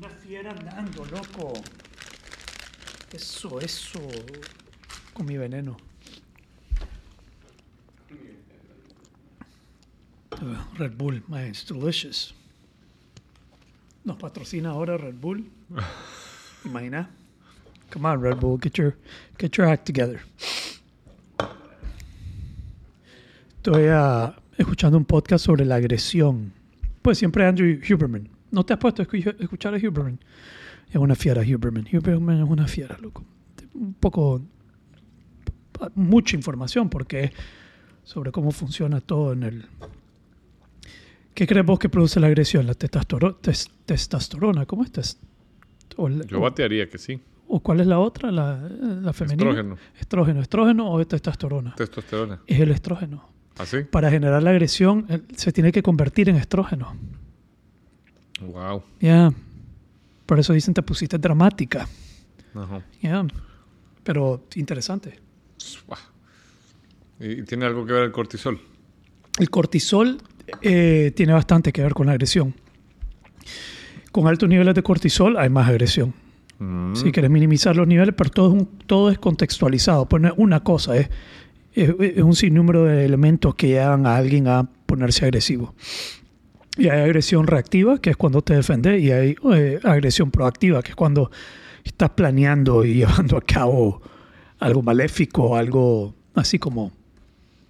Una fiera andando, loco. Eso, eso. Con mi veneno. Uh, Red Bull, man, it's delicious. Nos patrocina ahora Red Bull. Imagina. Come on, Red Bull, get your, get your act together. Estoy ah, escuchando un podcast sobre la agresión. Pues siempre Andrew Huberman. ¿No te has puesto a escu- escuchar a Huberman? Es una fiera, Huberman. Huberman es una fiera, loco. Un poco. Mucha información porque sobre cómo funciona todo en el. ¿Qué crees vos que produce la agresión? La tes- testosterona. ¿Cómo es? Tes- o, el- Yo batearía que sí. ¿O cuál es la otra? La, la femenina. Estrógeno, Estrógeno. ¿Estrógeno o testosterona? testosterona. Es el estrógeno. ¿Así? Para generar la agresión eh, se tiene que convertir en estrógeno. Wow. Ya. Por eso dicen te pusiste dramática. Ajá. Ya. Pero interesante. ¿Y tiene algo que ver el cortisol? El cortisol eh, tiene bastante que ver con la agresión. Con altos niveles de cortisol hay más agresión. Mm. Si quieres minimizar los niveles, pero todo es, un- todo es contextualizado. Pues no es una cosa, es, es, es un sinnúmero de elementos que llevan a alguien a ponerse agresivo. Y hay agresión reactiva, que es cuando te defendes, y hay eh, agresión proactiva, que es cuando estás planeando y llevando a cabo algo maléfico, algo así como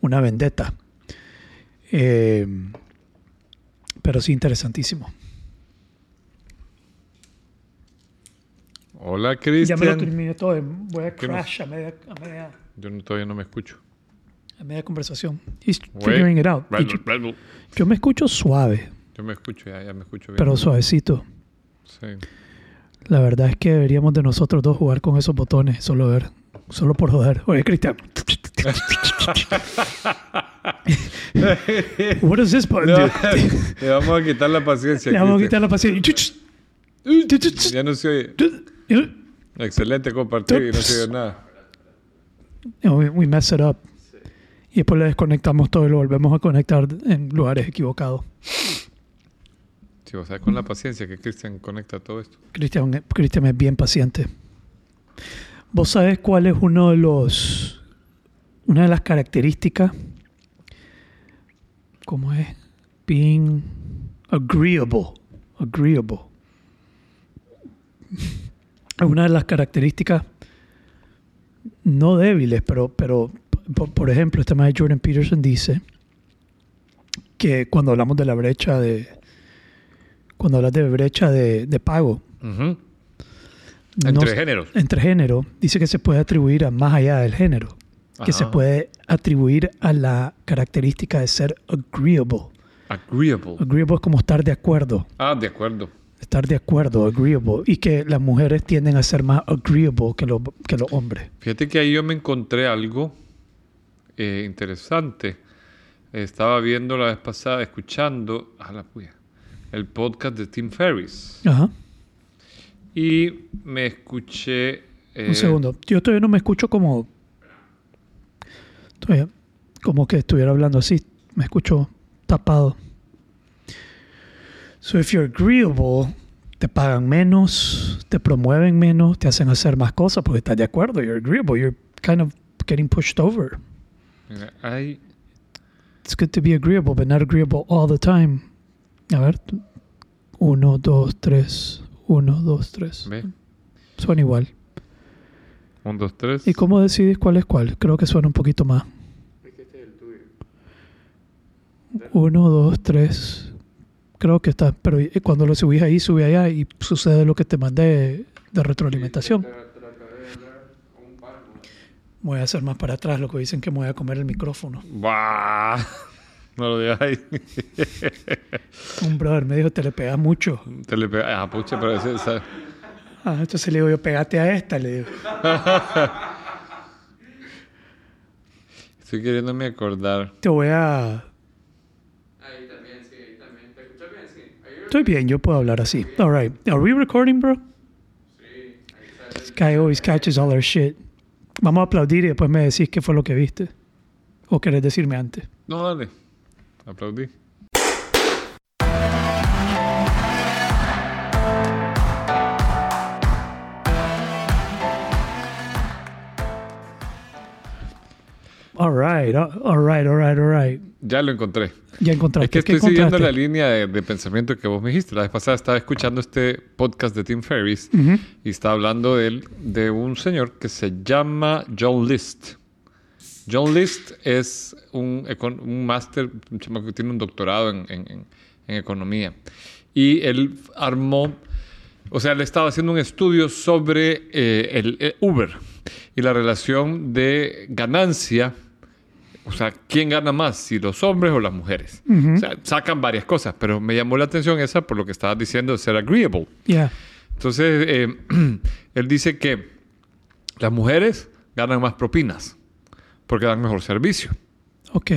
una vendetta. Eh, pero sí, interesantísimo. Hola, Ya me lo Cristian. terminé todo. Voy a ¿Qué nos- crash a media, a media, Yo no- todavía no me escucho. a media conversación. He's figuring it out. Yo, yo me escucho suave, Yo me escucho, ya, ya me escucho bien. pero suavecito. Sí. La verdad es que deberíamos de nosotros dos jugar con esos botones, solo ver, solo por joder. Oye, Cristian. What does this button Le, vamos a quitar la paciencia. Le vamos a quitar la paciencia. Ya no se oye. Excelente compartir y no se oye nada. We mess it up. Y después le desconectamos todo y lo volvemos a conectar en lugares equivocados. Sí, con la paciencia que Cristian conecta todo esto. Cristian es bien paciente. ¿Vos sabés cuál es uno de los, una de las características? ¿Cómo es? Being agreeable. Agreeable. Es una de las características no débiles, pero, pero por, por ejemplo, este maestro Jordan Peterson dice que cuando hablamos de la brecha de, cuando hablas de brecha de, de pago, no Entre géneros. entre género, dice que se puede atribuir a más allá del género, que se puede atribuir a la característica de ser agreeable. Agreeable. Agreeable es como estar de acuerdo, Ah, de acuerdo. estar de acuerdo, agreeable, y que las mujeres tienden a ser más agreeable que los, que los hombres. Fíjate que ahí yo me encontré algo eh, interesante. Estaba viendo la vez pasada, escuchando a la puya, el podcast de Tim Ferriss. Ajá. Y me escuché. eh, Un segundo. Yo todavía no me escucho como. Todavía. Como que estuviera hablando así. Me escucho tapado. So if you're agreeable, te pagan menos, te promueven menos, te hacen hacer más cosas porque estás de acuerdo. You're agreeable. You're kind of getting pushed over. It's good to be agreeable, but not agreeable all the time. A ver. tú- Uno, dos, tres. Uno, dos, tres. ve, Son igual. un, dos, tres. ¿Y cómo decides cuál es cuál? Creo que suena un poquito más. Uno, dos, tres. Creo que está. Pero eh, cuando lo subís ahí, sube allá y sucede lo que te mandé de retroalimentación. Voy a hacer más para atrás, lo que dicen que me voy a comer el micrófono. Bah, No lo digas ahí. Un brother me dijo, te le pegas mucho. Te le pega- Ah, pucha, pero ese- esa- Ah, entonces le digo yo, pegate a esta, le digo. Estoy queriéndome acordar. Te voy a... Ahí también, sí, ahí también. ¿Te escuchas bien? Sí. Estoy bien, yo puedo hablar así. All right. Are we recording, bro? sí. This guy always catches all our shit. Vamos a aplaudir y después me decís qué fue lo que viste. ¿O querés decirme antes? No, dale. Aplaudí. All right, all right, all right, all right. Ya lo encontré. Ya encontraste. Es que estoy siguiendo la línea de, pensamiento que vos me dijiste. La vez pasada estaba escuchando este podcast de Tim Ferriss y estaba hablando de, él, de un señor que se llama John List. John List es un, un máster, tiene un doctorado en, en- en- economía. Y él armó, o sea, le estaba haciendo un estudio sobre eh, el, el Uber y la relación de ganancia. O sea, ¿quién gana más? Si los hombres o las mujeres. Ujú. O sea, sacan varias cosas, pero me llamó la atención esa por lo que estabas diciendo de ser agreeable. Yeah. Entonces, eh, él dice que las mujeres ganan más propinas porque dan mejor servicio. Ok.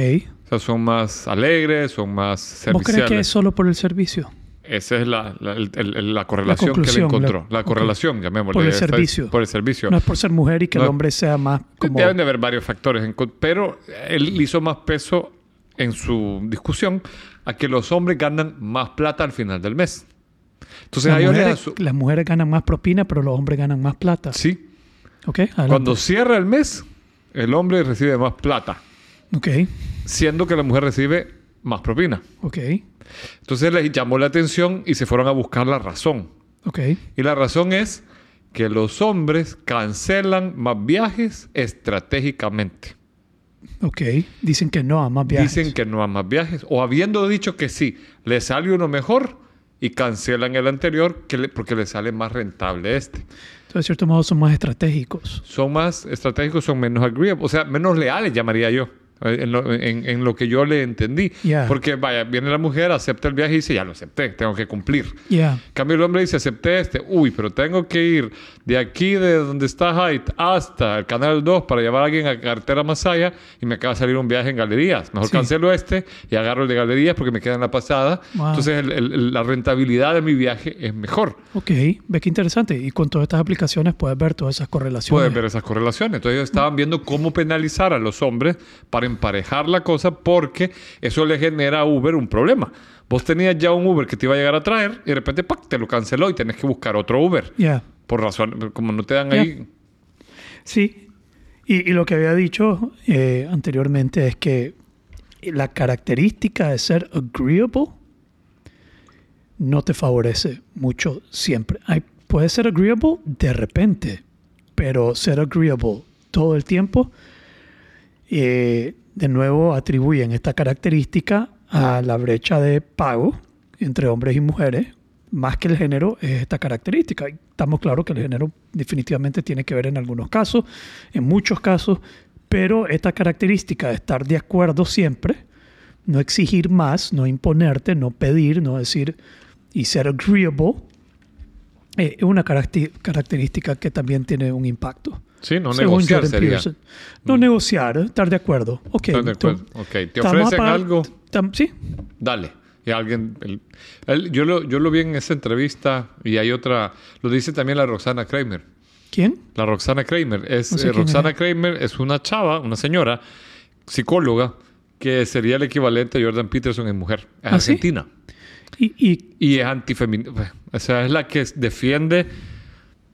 O sea, son más alegres, son más ¿Vos crees que es serviciales. solo por el servicio? Esa es la, la, el- el- la correlación que él encontró. la- La, correlación, llamémosle. Por el servicio. Por el servicio. No es por ser mujer y que No. el hombre sea más como... Deben de haber varios factores, pero él hizo más peso en su discusión a que los hombres ganan más plata al final del mes. Entonces, Las mujeres, asu- las mujeres ganan más propina, pero los hombres ganan más plata. Sí, Ok, adelante. cuando cierra el mes, el hombre recibe más plata, Ok, siendo que la mujer recibe más propina. ok, Entonces les llamó la atención y se fueron a buscar la razón. ok. Y la razón es que los hombres cancelan más viajes estratégicamente. Ok. Dicen que no a más viajes. Dicen que no a más viajes. O habiendo dicho que sí, le sale uno mejor y cancelan el anterior que le- porque le sale más rentable este. Entonces, de cierto modo, son más estratégicos. Son más estratégicos, son menos agreeable, o sea, menos leales, llamaría yo. Eh, En lo, en- en lo que yo le entendí. Ya. Porque, vaya, viene la mujer, acepta el viaje y dice, ya lo acepté, tengo que cumplir. Ya. En cambio, el hombre dice, acepté este. Uy, pero tengo que ir de aquí, de donde está Height, hasta el Canal 2 para llevar a alguien a Cartera Masaya y me acaba de salir un viaje en galerías. Mejor Sí. cancelo este y agarro el de galerías porque me queda en la pasada. Wow. Entonces, el- el- la rentabilidad de mi viaje es mejor. Ok, ve qué interesante. Y con todas estas aplicaciones puedes ver todas esas correlaciones. Puedes ver esas correlaciones. Entonces, ellos estaban viendo cómo penalizar a los hombres para emparejar la cosa porque eso le genera a Uber un problema. Vos tenías ya un Uber que te iba a llegar a traer y de repente ¡pac! te lo canceló y tenés que buscar otro Uber. Ya. Por razón, como no te dan Ya. ahí. Sí. Y, y lo que había dicho eh, anteriormente es que la característica de ser agreeable no te favorece mucho siempre. Hay, puede ser agreeable de repente, pero ser agreeable todo el tiempo, eh, de nuevo atribuyen esta característica a la brecha de pago entre hombres y mujeres, más que el género es esta característica. Estamos claros que el género definitivamente tiene que ver en algunos casos, en muchos casos, pero esta característica de estar de acuerdo siempre, no exigir más, no imponerte, no pedir, no decir y ser agreeable, eh, es una característica que también tiene un impacto. Sí, no según negociar Jordan sería. Peterson. No negociar, estar de acuerdo. Ok. Estás de acuerdo. Ok, te ofrecen algo, sí, dale. Y alguien, el- yo, lo, yo lo vi en esa entrevista y hay otra, lo dice también la Roxana Kramer. ¿quién? La Roxana Kramer. Es, No sé eh, Roxana es. Kramer es una chava, una señora, psicóloga, que sería el equivalente a Jordan Peterson en mujer. Es ¿Ah, sí? argentina. Y, y Y es antifeminista. O sea, es la que defiende,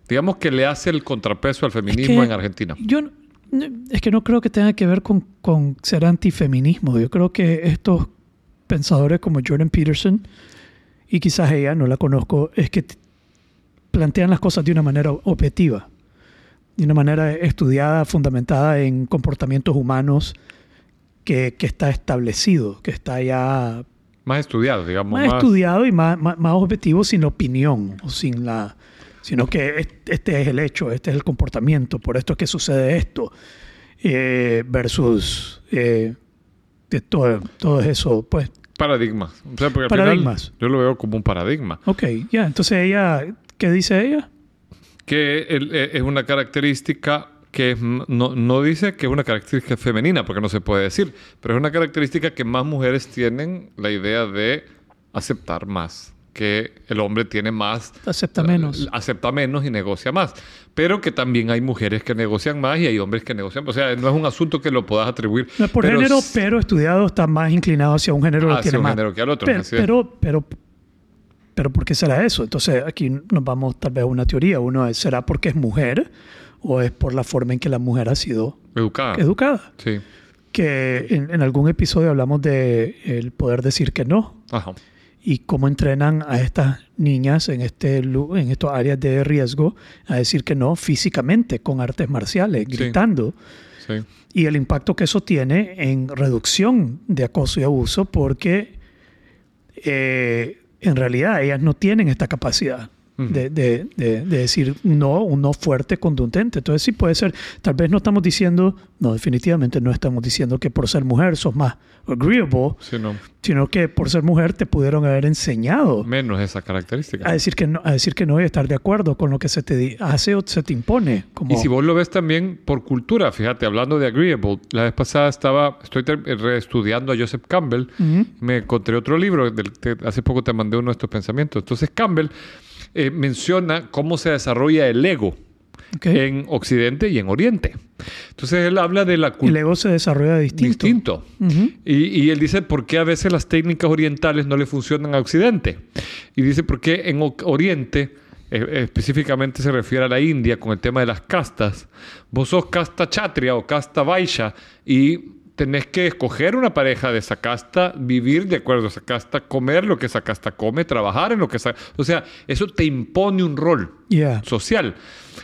digamos que le hace el contrapeso al feminismo que en Argentina. Yo es que no creo que tenga que ver con, con ser antifeminismo. Yo creo que estos pensadores como Jordan Peterson, y quizás ella, no la conozco, es que plantean las cosas de una manera objetiva, de una manera estudiada, fundamentada en comportamientos humanos que, que está establecido, que está ya Más estudiado, digamos. más, estudiado y más, más, más objetivo sin la opinión o sin la sino que es- este es el hecho, este es el comportamiento, por esto es que sucede esto, eh, versus eh, de todo, todo eso, pues, Paradigmas. O sea, porque al Paradigmas. final yo lo veo como un paradigma. ok, ya, entonces ella, ¿qué dice ella? Que el- eh, es una característica que es no, no dice que es una característica femenina, porque no se puede decir, pero es una característica que más mujeres tienen la idea de aceptar más, que el hombre tiene más, Acepta menos. acepta menos y negocia más, pero que también hay mujeres que negocian más y hay hombres que negocian, o sea, no es un asunto que lo puedas atribuir. No es por pero género, pero estudiado está más inclinado hacia un género, Hacia tiene un más. género que al otro, Pero, pero, pero, pero, ¿por qué será eso? Entonces, aquí nos vamos tal vez a una teoría. Uno es, ¿será porque es mujer o es por la forma en que la mujer ha sido Educada. educada? Sí. que en, en algún episodio hablamos de el poder decir que no Ajá. Y cómo entrenan a estas niñas en, este, en estas áreas de riesgo a decir que no físicamente, con artes marciales, Sí. gritando. Sí. Y el impacto que eso tiene en reducción de acoso y abuso porque eh, en realidad ellas no tienen esta capacidad. De, de- de- de decir no, un no fuerte, contundente. Entonces sí puede ser, tal vez no estamos diciendo, no, definitivamente no estamos diciendo que por ser mujer sos más agreeable, Sí, no. sino que por ser mujer te pudieron haber enseñado Menos esa característica. a decir que no, a decir que no y estar de acuerdo con lo que se te hace o se te impone. Como, Y si vos lo ves también por cultura, fíjate, hablando de agreeable, la vez pasada estaba, estoy reestudiando a Joseph Campbell, Ujú. me encontré otro libro, del que hace poco te mandé uno de estos pensamientos. Entonces Campbell eh, menciona cómo se desarrolla el ego Ok. en Occidente y en Oriente. Entonces él habla de la el cultura ego se desarrolla distinto. distinto. Ujú. Y, y él dice por qué a veces las técnicas orientales no le funcionan a Occidente. Y dice por qué en O- Oriente, eh, específicamente se refiere a la India con el tema de las castas, vos sos casta chatria o casta vaisha y tenés que escoger una pareja de esa casta, vivir de acuerdo a esa casta, comer lo que esa casta come, trabajar en lo que esa... O sea, eso te impone un rol Yeah. social.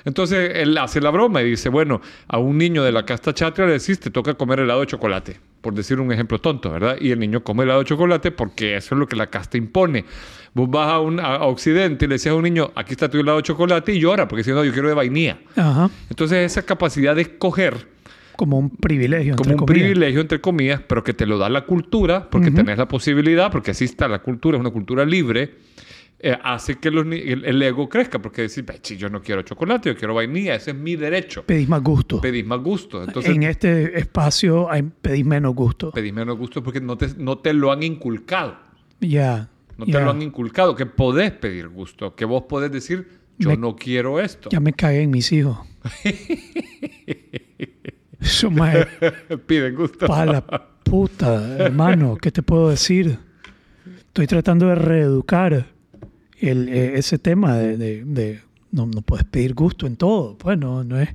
Entonces él hace la broma y dice, bueno, a un niño de la casta chatria le decís, te toca comer helado de chocolate, por decir un ejemplo tonto, ¿verdad? Y el niño come helado de chocolate porque eso es lo que la casta impone. Vos vas a, un, a, Occidente y le decís a un niño, aquí está tu helado de chocolate y llora porque dice, no, yo quiero de vainilla. Entonces esa capacidad de escoger Como un privilegio. como entre un comillas. privilegio, entre comillas, pero que te lo da la cultura, porque Ujú. tenés la posibilidad, porque así está la cultura, es una cultura libre, eh, hace que los el, el ego crezca, porque "Ve, si yo no quiero chocolate, yo quiero vainilla, ese es mi derecho. Pedís más gusto. Pedís más gusto. Entonces, en este espacio hay, pedís menos gusto. pedís menos gusto porque no te, no te lo han inculcado. Ya. No ya. te lo han inculcado, que podés pedir gusto, que vos podés decir, yo Me- no quiero esto. Ya me cagué en mis hijos. Piden gusto. para la puta, hermano. ¿Qué te puedo decir? Estoy tratando de reeducar el, eh, ese tema de, de- de no, no puedes pedir gusto en todo. Bueno, no es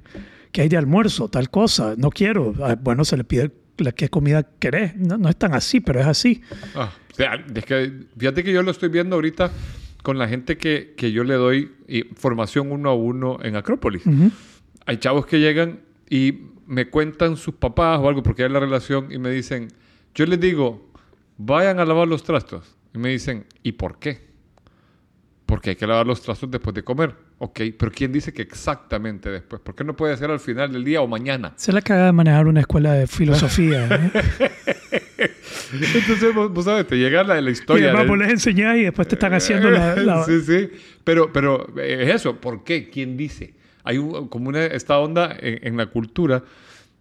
que hay de almuerzo, tal cosa. No quiero. Ah, Bueno, se le pide la qué comida querés. No, no es tan así, pero es así. Ah, es que, fíjate que yo lo estoy viendo ahorita con la gente que, que yo le doy eh, formación uno a uno en Acrópolis. Hay chavos que llegan y me cuentan sus papás o algo porque hay la relación y me dicen, yo les digo, vayan a lavar los trastos. Y me dicen, ¿y por qué? Porque hay que lavar los trastos después de comer. Ok, pero ¿quién dice que exactamente después? ¿Por qué no puede ser al final del día o mañana? Se la caga de manejar una escuela de filosofía. ¿eh? Entonces, vos, vos sabes, te llega la, la y historia. además del- vos les enseñás y después te están haciendo la... la- sí, sí. Pero, pero eh, es eso. ¿Por qué? ¿Quién dice? Hay un- como una, esta onda en, en la cultura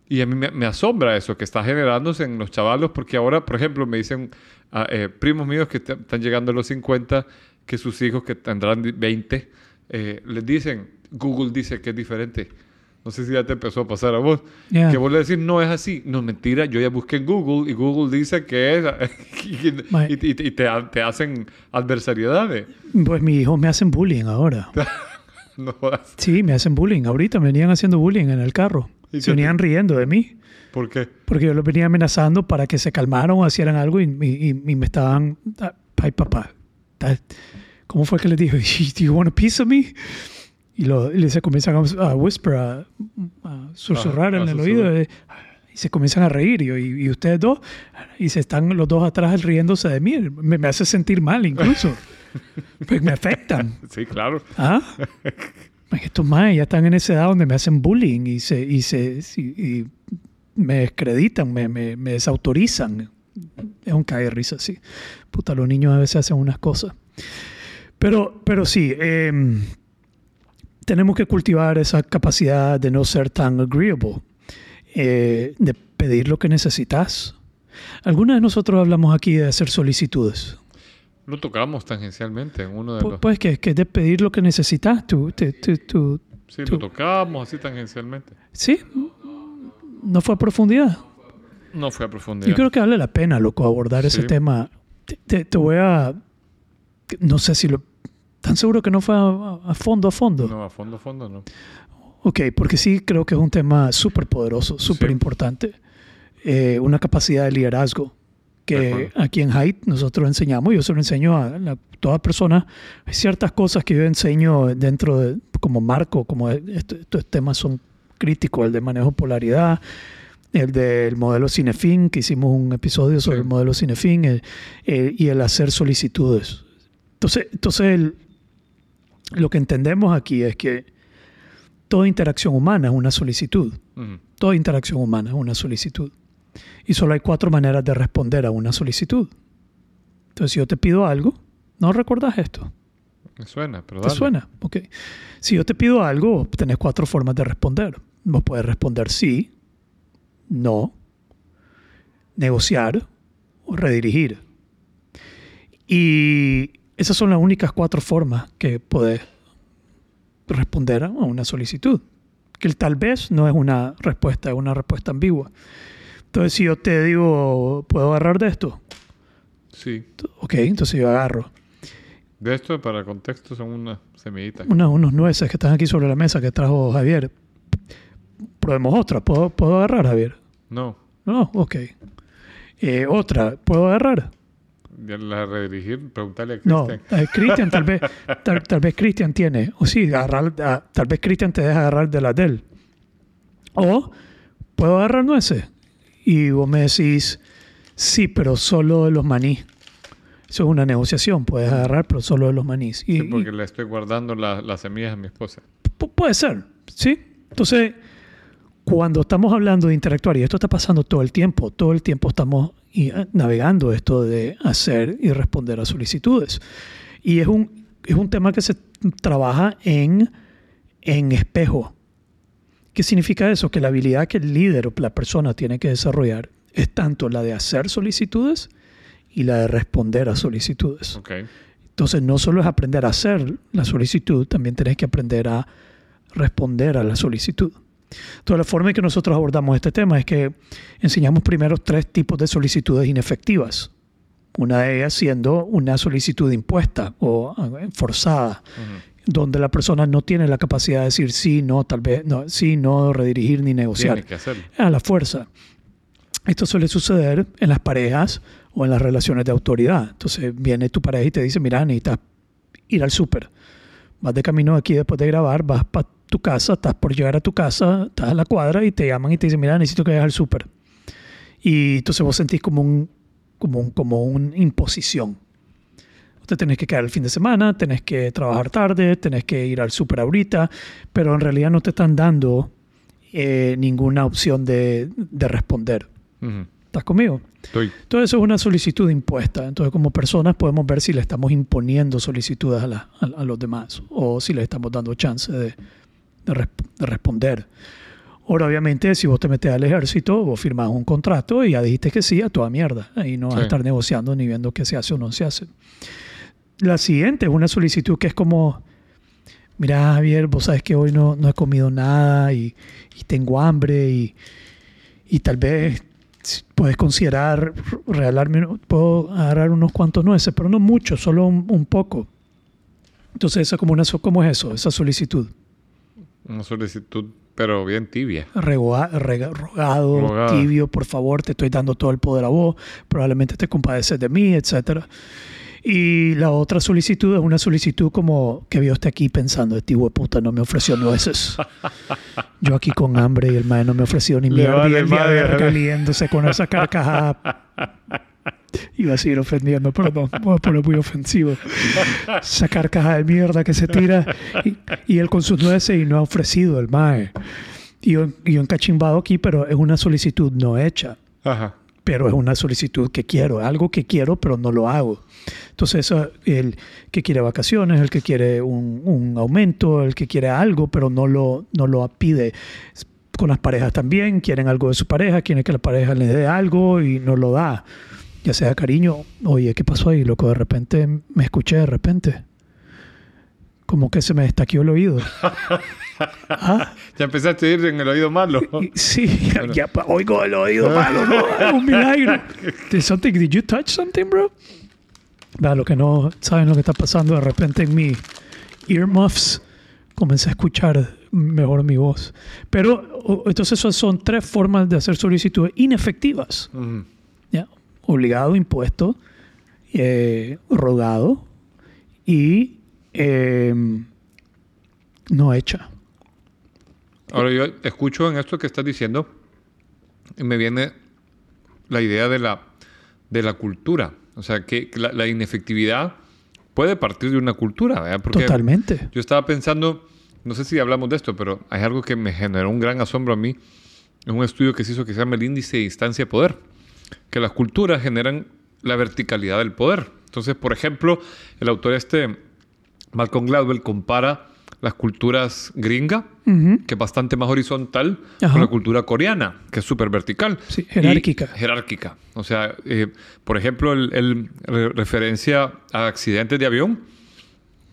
y a mí me, me asombra eso que está generándose en los chavalos porque ahora, por ejemplo, me dicen ah, eh, primos míos que están llegando a los 50 que sus hijos que tendrán 20 eh, les dicen, Google dice que es diferente. No sé si ya te empezó a pasar a vos. Yeah. Que vos le decís, no es así. No, mentira. Yo ya busqué en Google y Google dice que es. y, y- y te, te hacen adversariedades. Pues mis hijos me hacen bullying ahora. No jodas. Sí, me hacen bullying. Ahorita me venían haciendo bullying en el carro. ¿Y Se te- venían riendo de mí. ¿Por qué? Porque yo los venía amenazando para que se calmaran o hicieran algo y, y- y- me estaban... ah, Ay, papá. ¿Cómo fue que les dije? ¿Do you want a piece of me? Y, lo, y se comienzan a, whisper, a, a susurrar Ah, a en el susurrar. oído. y se comienzan a reír. Y, yo, y- y ustedes dos, y se están los dos atrás riéndose de mí. Me, me hace sentir mal incluso. pues me afectan. Sí, claro. ¿Ah? Estos más ya están en esa edad donde me hacen bullying y se, y se y, y me descreditan, me, me, me desautorizan. Es un cae de risa, sí. Puta, los niños a veces hacen unas cosas. Pero, pero sí, em, tenemos que cultivar esa capacidad de no ser tan agreeable, eh, de pedir lo que necesitas. Algunos de nosotros hablamos aquí de hacer solicitudes. Lo tocamos tangencialmente en uno de Pu- los... Pues que, que de pedir lo que necesitas. Tú, tú, tú, tú- sí, tú- lo tocamos así tangencialmente. sí, no fue a profundidad. No fue a profundidad. Yo creo que vale la pena, loco, abordar ese Sí. tema. Te, te- te voy a... No sé si lo... ¿Tan seguro que no fue a, a fondo, a fondo? No, a fondo, a fondo no. Ok, porque sí creo que es un tema súper poderoso, súper Sí. importante. eh, una capacidad de liderazgo De que aquí en Height nosotros enseñamos, yo se lo enseño a la- todas personas, hay ciertas cosas que yo enseño dentro de, como marco, como esto- estos temas son críticos, el de manejo de polaridad, el del modelo Cinefin, que hicimos un episodio sobre Sí. el modelo Cinefin, el- el- y el hacer solicitudes. Entonces, entonces el- lo que entendemos aquí es que toda interacción humana es una solicitud. Toda interacción humana es una solicitud. Y solo hay cuatro maneras de responder a una solicitud. Entonces, si yo te pido algo, no recordás esto. Me suena, pero ¿Te dale. suena? Ok. Si yo te pido algo, tenés cuatro formas de responder. Vos puedes responder sí, no, negociar o redirigir. Y esas son las únicas cuatro formas que podés responder a una solicitud. Que el tal vez no es una respuesta, es una respuesta ambigua. Entonces, si yo te digo, ¿puedo agarrar de esto? Sí. Ok, entonces yo agarro. De esto, para contexto, son unas semillitas. Una- unos nueces que están aquí sobre la mesa que trajo Javier. Probemos otra. ¿Puedo, puedo agarrar, Javier? No. No, ok. Eh, otra. ¿Puedo agarrar? La redirigir, preguntarle a No. Cristian. Eh, Cristian, tal vez, tal, tal vez Cristian tiene. O sí, agarrar, ah, tal vez Cristian te deja agarrar de la de él. O puedo agarrar nueces. Y vos me decís, sí, pero solo de los maní. Eso es una negociación. Puedes agarrar, pero solo de los manís. Y, Sí, porque le estoy guardando la- las semillas a mi esposa. Pu- puede ser, ¿sí? Entonces, cuando estamos hablando de interactuar, y esto está pasando todo el tiempo, todo el tiempo estamos eh, navegando esto de hacer y responder a solicitudes. Y es un, es un tema que se trabaja en, en espejo. ¿Qué significa eso? Que la habilidad que el líder o la persona tiene que desarrollar es tanto la de hacer solicitudes y la de responder a solicitudes. Ok. Entonces, no solo es aprender a hacer la solicitud, también tenés que aprender a responder a la solicitud. Entonces, la forma en que nosotros abordamos este tema es que enseñamos primero tres tipos de solicitudes inefectivas. Una de ellas siendo una solicitud impuesta o eh, forzada, Ujú. Donde la persona no tiene la capacidad de decir sí, no, tal vez, no, sí, no, redirigir ni negociar Tiene que hacerlo. a la fuerza. Esto suele suceder en las parejas o en las relaciones de autoridad. Entonces viene tu pareja y te dice, mira, necesitas ir al súper. Vas de camino aquí después de grabar, vas para tu casa, estás por llegar a tu casa, estás a la cuadra y te llaman y te dicen, mira, necesito que vayas al súper. Y entonces vos sentís como un, como un, como una imposición. Te tenés que quedar el fin de semana, tenés que trabajar tarde, tenés que ir al súper ahorita, pero en realidad no te están dando eh, ninguna opción de, de responder. Ujú. ¿Estás conmigo? Estoy. Todo eso es una solicitud impuesta. Entonces, como personas podemos ver si le estamos imponiendo solicitudes a, la- a- a los demás o si le estamos dando chance de, de resp- de responder. Ahora, obviamente, si vos te metes al ejército, vos firmás un contrato y ya dijiste que sí a toda mierda. Ahí no vas a Sí. estar negociando ni viendo qué se hace o no se hace. La siguiente es una solicitud que es como, mira Javier, vos sabes que hoy no, no he comido nada y, y tengo hambre y, y tal vez puedes considerar regalarme, puedo agarrar unos cuantos nueces, pero no mucho, solo un, un poco. Entonces, esa como una, ¿cómo es eso? Esa solicitud. Una solicitud, pero bien tibia. Rega- rogado, Rogada. tibio, por favor, te estoy dando todo el poder a vos, probablemente te compadeces de mí, etcétera. Y la otra solicitud es una solicitud como que vio usted aquí pensando, este hijo de puta no me ofreció nueces. Yo aquí con hambre y el mae no me ha ofrecido ni mierda y el madre, verga Javier. liéndose con esa carcajada. Iba a seguir ofendiendo, perdón, voy a poner muy ofensivo. Esa carcajada de mierda que se tira y, y él con sus nueces y no ha ofrecido el mae. Y yo, yo encachimbado aquí, pero es una solicitud no hecha Ajá. Pero es una solicitud que quiero, algo que quiero, pero no lo hago. Entonces, el que quiere vacaciones, el que quiere un, aumento, el que quiere algo, pero no lo, no lo pide. Con las parejas también, quieren algo de su pareja, quieren que la pareja le dé algo y no lo da. Ya sea cariño, oye, ¿qué pasó ahí, loco? De repente me escuché, de repente. Como que se me destaqueó el oído. ¿Ah? Ya empezaste a ir en el oído malo. Sí, ya, Bueno. ya pa- oigo el oído malo, ¿no? Un milagro. Did, something, did you touch something, bro? Para los que no saben lo que está pasando, de repente en mi earmuffs comencé a escuchar mejor mi voz. Pero entonces son, son tres formas de hacer solicitudes inefectivas. ¿ya? Obligado, impuesto, eh, rogado y eh, no hecha. Ahora yo escucho en esto que estás diciendo y me viene la idea de la, de la cultura. O sea, que la, la inefectividad puede partir de una cultura, ¿verdad? Porque Totalmente. yo estaba pensando, no sé si hablamos de esto, pero hay algo que me generó un gran asombro a mí. Es un estudio que se hizo que se llama el índice de instancia de poder. Que las culturas generan la verticalidad del poder. Entonces, por ejemplo, el autor este, Malcolm Gladwell, compara las culturas gringa, que es bastante más horizontal, Ajá. con la cultura coreana, que es súper vertical. Sí, jerárquica. Jerárquica. O sea, eh, por ejemplo, el, el re- referencia a accidentes de avión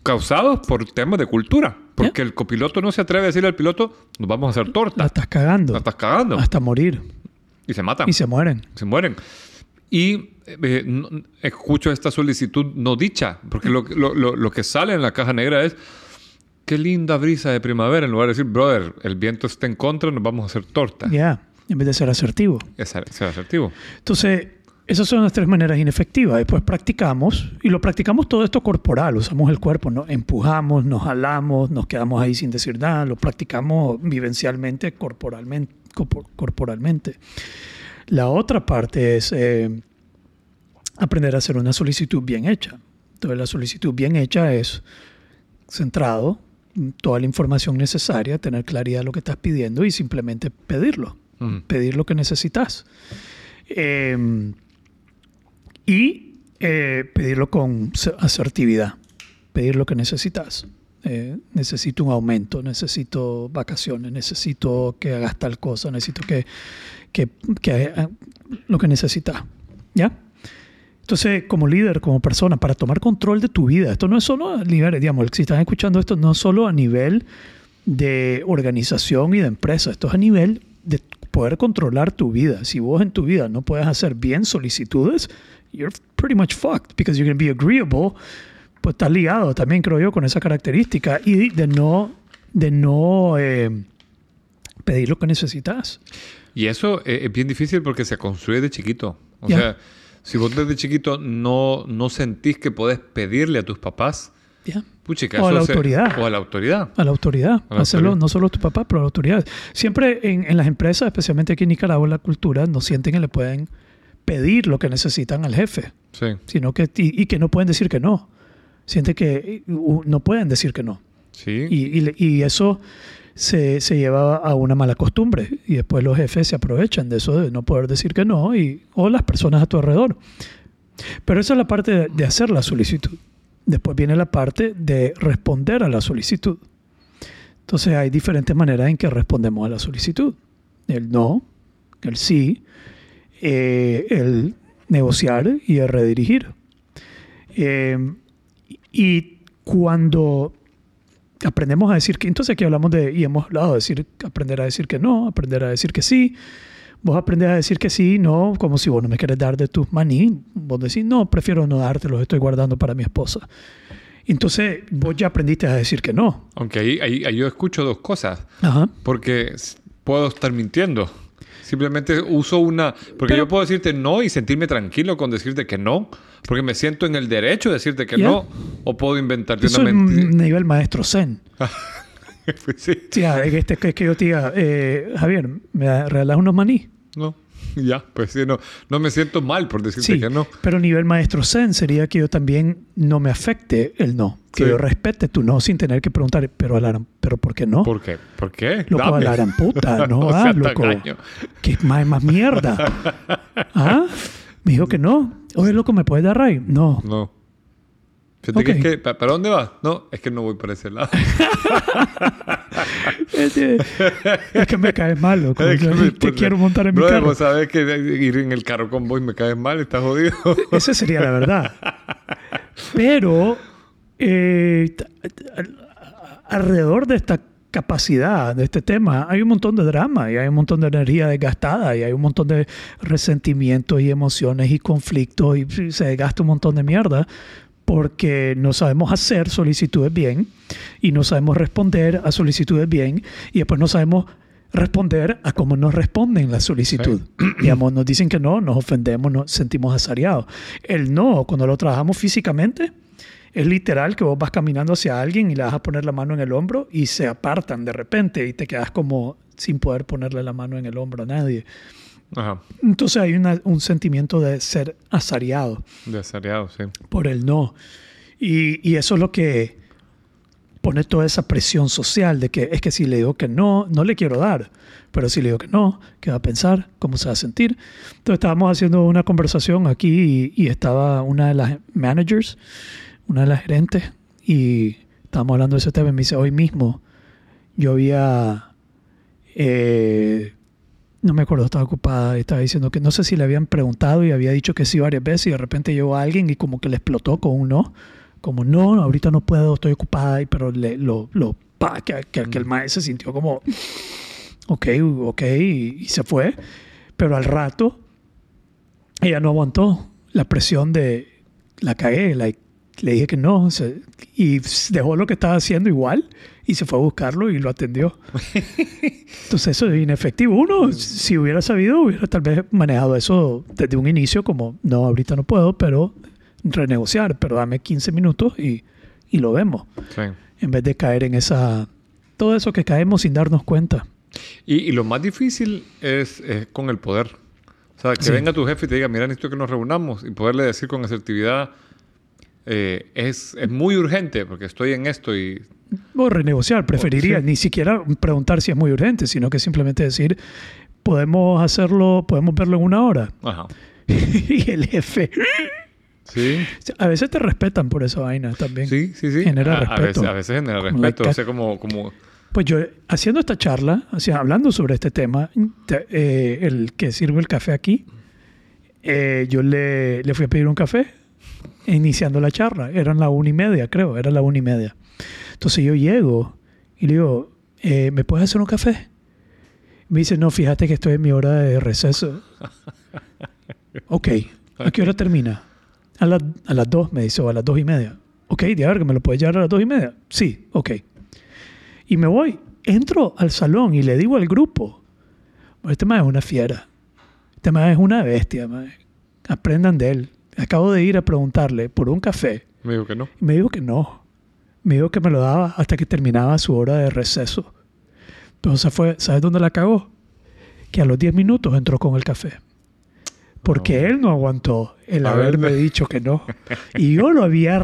causados por temas de cultura. Porque el copiloto no se atreve a decirle al piloto, nos vamos a hacer torta. La estás cagando. La estás cagando. Hasta morir. Y se matan. Y se mueren. se mueren. Y eh, no- escucho esta solicitud no dicha, porque lo, lo- lo- lo que sale en la caja negra es, qué linda brisa de primavera, en lugar de decir, brother, el viento está en contra, nos vamos a hacer torta. Ya. En vez de ser asertivo. Es es asertivo. Entonces, esas son las tres maneras inefectivas. Después practicamos, y lo practicamos todo esto corporal, usamos el cuerpo, ¿no? empujamos, nos jalamos, nos quedamos ahí sin decir nada, lo practicamos vivencialmente, corporalmente. corpor- corporalmente. La otra parte es eh, aprender a hacer una solicitud bien hecha. Entonces, la solicitud bien hecha es centrado, toda la información necesaria, tener claridad de lo que estás pidiendo y simplemente pedirlo Ujú. pedir lo que necesitas. Eh, y eh, pedirlo con se- asertividad. Pedir lo que necesitas. Eh, necesito un aumento, necesito vacaciones, necesito que hagas tal cosa, necesito que, que, que eh, lo que necesitas. ¿Ya? Entonces, como líder, como persona, para tomar control de tu vida, esto no es solo a nivel, digamos, si están escuchando esto, no es solo a nivel de organización y de empresa, esto es a nivel de poder controlar tu vida. Si vos en tu vida no puedes hacer bien solicitudes, you're pretty much fucked because you're going to be agreeable. Pues estás ligado también, creo yo, con esa característica y de no, de no eh, pedir lo que necesitas. Y eso eh, es bien difícil porque se construye de chiquito. O sea, si vos desde chiquito no, no sentís que podés pedirle a tus papás, O a la autoridad. O a la autoridad. A la autoridad. A la Hacerlo autoridad. no solo a tu papá, pero a la autoridad. Siempre en, en las empresas, especialmente aquí en Nicaragua, la cultura, no sienten que le pueden pedir lo que necesitan al jefe, Sí. sino que y, y que no pueden decir que no. Sienten que no pueden decir que no. Sí. Y, y eso se, se lleva a una mala costumbre. Y después los jefes se aprovechan de eso, de no poder decir que no, y, o las personas a tu alrededor. Pero esa es la parte de, hacer la solicitud. Después viene la parte de responder a la solicitud. Entonces hay diferentes maneras en que respondemos a la solicitud. El no, el sí, eh, el negociar y el redirigir. Eh, y cuando aprendemos a decir que, entonces aquí hablamos de, y hemos hablado de decir, aprender a decir que no, aprender a decir que sí. Vos aprendes a decir que sí, no, como si vos no me querés dar de tus maní. Vos decís, no, prefiero no darte, los estoy guardando para mi esposa. Entonces vos ya aprendiste a decir que no. Aunque ahí, ahí, ahí yo escucho dos cosas. Ajá. Porque puedo estar mintiendo. Simplemente uso una... Porque Pero- yo puedo decirte no y sentirme tranquilo con decirte que no. Porque me siento en el derecho de decirte que no. O puedo inventarte Eso una es mentira. nivel maestro zen. Pues sí. Sí, ah, es que, este, que, que yo te diga, eh, Javier, ¿me regalas unos maní? No. Ya, pues sí, no, no me siento mal por decirte Sí, que no. pero nivel maestro zen sería que yo también no me afecte el no. Que Sí. yo respete tu no sin tener que preguntar, pero, Alarán, ¿pero por qué no? ¿Por qué? ¿Por qué? Loco, Dame. Alarán, puta, no, No ah, loco. tacaño. Que más, más mierda. ¿Ah? Me dijo que no. Oye, loco, ¿me puedes dar ray? No. No. Fíjate que Ok. es que, ¿pa- ¿para dónde vas? No, es que no voy para ese lado. Es que me caes mal, loco. Es que Yo me- te quiero montar en mi brother, carro. vos sabés que ir en el carro con vos y me caes mal, estás jodido. Esa sería la verdad. Pero eh, alrededor de esta capacidad, de este tema, hay un montón de drama y hay un montón de energía desgastada y hay un montón de resentimientos y emociones y conflictos y se desgasta un montón de mierda porque no sabemos hacer solicitudes bien y no sabemos responder a solicitudes bien y después no sabemos responder a cómo nos responden la solicitud. Digamos, nos dicen que no, nos ofendemos, nos sentimos asariados. El no, cuando lo trabajamos físicamente, es literal que vos vas caminando hacia alguien y le vas a poner la mano en el hombro y se apartan de repente y te quedas como sin poder ponerle la mano en el hombro a nadie. Ajá. Entonces hay una- un sentimiento de ser asariado Desariado, sí. por el no. Y, y eso es lo que pone toda esa presión social de que es que si le digo que no, no le quiero dar. Pero si le digo que no, ¿qué va a pensar? ¿Cómo se va a sentir? Entonces estábamos haciendo una conversación aquí y, y estaba una de las managers, una de las gerentes, y estábamos hablando de ese tema y me dice, hoy mismo yo había... eh, no me acuerdo, estaba ocupada estaba diciendo que no sé si le habían preguntado y había dicho que sí varias veces y de repente llegó alguien y como que le explotó con un no. Como no, ahorita no puedo, estoy ocupada, y- pero le, lo, lo pa, que, que, que el maestro se sintió como, ok, ok, y, y se fue. Pero al rato, ella no aguantó la presión de, la cagué, like, le dije que no, se- y dejó lo que estaba haciendo igual y se fue a buscarlo y lo atendió. Entonces eso es inefectivo. Uno, si hubiera sabido, hubiera tal vez manejado eso desde un inicio como, no, ahorita no puedo, pero renegociar, pero dame 15 minutos y, y lo vemos, Sí. en vez de caer en esa... Todo eso que caemos sin darnos cuenta. Y, y lo más difícil es, es con el poder. O sea, que Sí. venga tu jefe y te diga, mira, necesito que nos reunamos y poderle decir con asertividad, eh, es, es muy urgente porque estoy en esto y... O renegociar, preferiría sí. ni siquiera preguntar si es muy urgente, sino que simplemente decir, podemos hacerlo, podemos verlo en una hora. Ajá. y el jefe... Sí, A veces te respetan por esa vaina también. sí, sí, sí. Genera a, a respeto. veces, a veces genera respeto. O sea, como... como Pues yo, haciendo esta charla, o sea, hablando sobre este tema, te- eh, el que sirve el café aquí, eh, yo le, le fui a pedir un café iniciando la charla. Eran la una y media, creo, era la una y media. Entonces yo llego y le digo, eh, ¿me puedes hacer un café? Me dice, no, fíjate que estoy en mi hora de receso. ok, ¿a qué hora termina? A, la- a las dos, me dice, o a las dos y media. Ok, de ver, que me lo puedes llevar a las dos y media. Sí, ok. Y me voy, entro al salón y le digo al grupo, este man es una fiera, este man es una bestia, mae. aprendan de él. Acabo de ir a preguntarle por un café me dijo que no. y me dijo que no. Me dijo que me lo daba hasta que terminaba su hora de receso. Entonces fue, ¿sabes dónde la cagó? Que a los 10 minutos entró con el café. Porque No. él no aguantó el A ver. haberme dicho que no. Y yo lo había...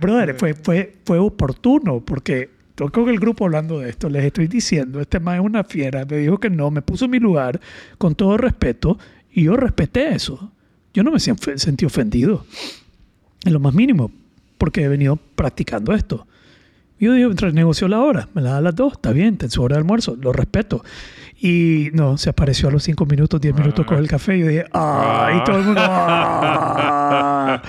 Brother, fue, fue, fue oportuno porque estoy con el grupo hablando de esto. Les estoy diciendo, este man es una fiera. Me dijo que no, me puso en mi lugar con todo respeto y yo respeté eso. Yo no me sentí ofendido en lo más mínimo, porque he venido practicando esto. Yo digo, negoció la hora, me la da a las dos, está bien, está en su hora de almuerzo, lo respeto. Y no, se apareció a los cinco minutos, diez minutos con el café y yo dije, ¡ah! Y todo el mundo, ¡ah!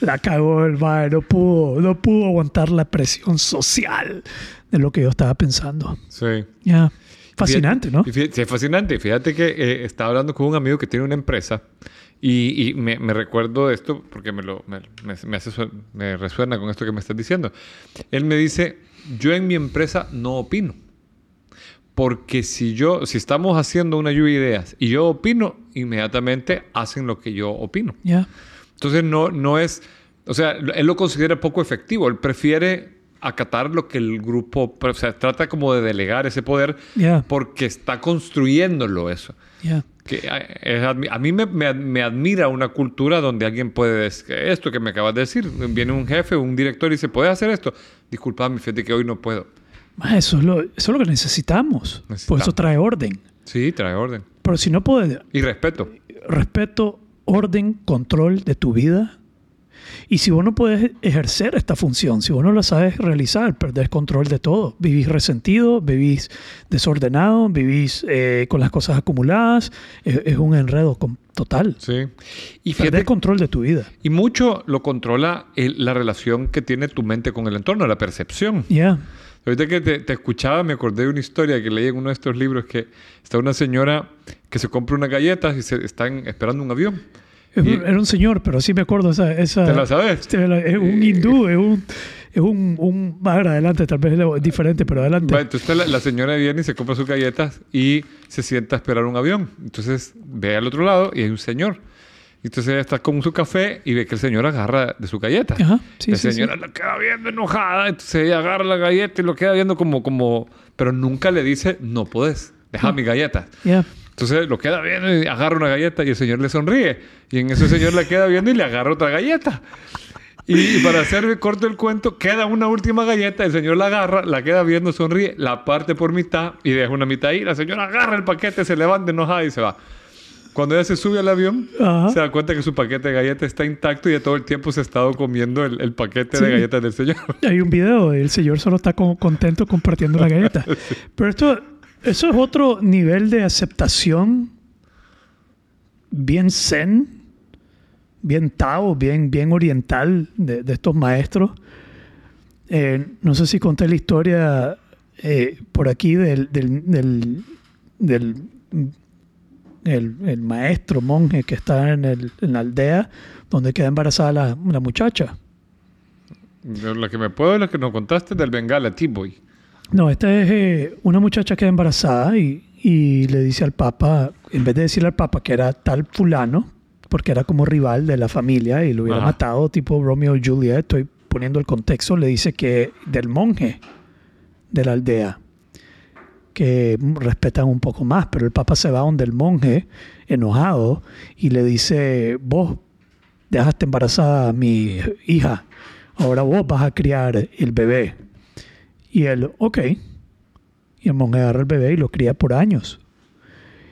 La cagó el mae, no pudo, no pudo aguantar la presión social de lo que yo estaba pensando. Sí. Ya, fascinante, ¿no? Fíjate- sí, es fascinante. Fíjate que eh, estaba hablando con un amigo que tiene una empresa y, y me, recuerdo de esto porque me, lo, me, me- hace me resuena con esto que me estás diciendo. Él me dice, yo en mi empresa no opino. Porque si yo, si estamos haciendo una lluvia de ideas y yo opino, inmediatamente hacen lo que yo opino. Ya, Entonces no, no es, o sea, él lo considera poco efectivo. Él prefiere acatar lo que el grupo, o sea, trata como de delegar ese poder ya, porque está construyéndolo eso. ya. Que eh, a mí me, me- me admira una cultura donde alguien puede decir esto que me acabas de decir. Viene un jefe, un director y dice, ¿puedes hacer esto? Disculpame, fíjate que hoy no puedo. Eso es, lo, eso es lo que necesitamos. Necesitamos. eso trae orden. Sí, trae orden. Pero si no puedes, Y respeto. respeto, orden, control de tu vida. Y si vos no puedes ejercer esta función, si vos no la sabes realizar, perdés control de todo. Vivís resentido, vivís desordenado, vivís eh, con las cosas acumuladas. Es, es un enredo total. Sí. Y Perdés fíjate, control de tu vida. y mucho lo controla el- la relación que tiene tu mente con el entorno, la percepción. Ya. Ahorita que te, te escuchaba, me acordé de una historia que leí en uno de estos libros que está una señora que se compra unas galletas y se están esperando un avión. Era un señor, pero sí me acuerdo esa... esa ¿Te la sabes? Este, es un hindú, es un... Es un, un... Ver, adelante, tal vez es diferente, pero adelante. Entonces la, la señora viene y se compra sus galletas y se sienta a esperar un avión. Entonces ve al otro lado y hay un señor. Entonces ella está con su café y ve que el señor agarra de su galleta. Ajá, sí, la sí, señora la queda viendo enojada. Entonces ella agarra la galleta y lo queda viendo como... como pero nunca le dice, no podés, deja mi galleta. Ya. Entonces lo queda viendo y agarra una galleta y el señor le sonríe. Y en eso el señor la queda viendo y le agarra otra galleta. Y, y para hacer corto el cuento, queda una última galleta, el señor la agarra, la queda viendo, sonríe, la parte por mitad y deja una mitad ahí. La señora agarra el paquete, se levanta enojada y se va. Cuando ella se sube al avión, Ajá. se da cuenta que su paquete de galletas está intacto y de todo el tiempo se ha estado comiendo el, el paquete Sí. de galletas del señor. Hay un video, el señor solo está como contento compartiendo la galleta. Pero esto, eso es otro nivel de aceptación bien zen, bien tao, bien, bien oriental de, estos maestros. Eh, no sé si conté la historia eh, por aquí del, del, del, del- el, el maestro monje que está en, el- en la aldea donde queda embarazada la, la muchacha. La que me puedo es la que nos contaste del Bengala, T-Boy. No, esta es eh, una muchacha que queda embarazada y, y le dice al papa, en vez de decirle al papa que era tal fulano, porque era como rival de la familia y lo hubiera Ajá. matado, tipo Romeo y Juliet, estoy poniendo el contexto, le dice que del monje de la aldea, que respetan un poco más, pero el papa se va donde el monje, enojado, y le dice, vos dejaste embarazada a mi hija, ahora vos vas a criar el bebé. Y él, ok. Y el monje agarra el bebé y lo cría por años.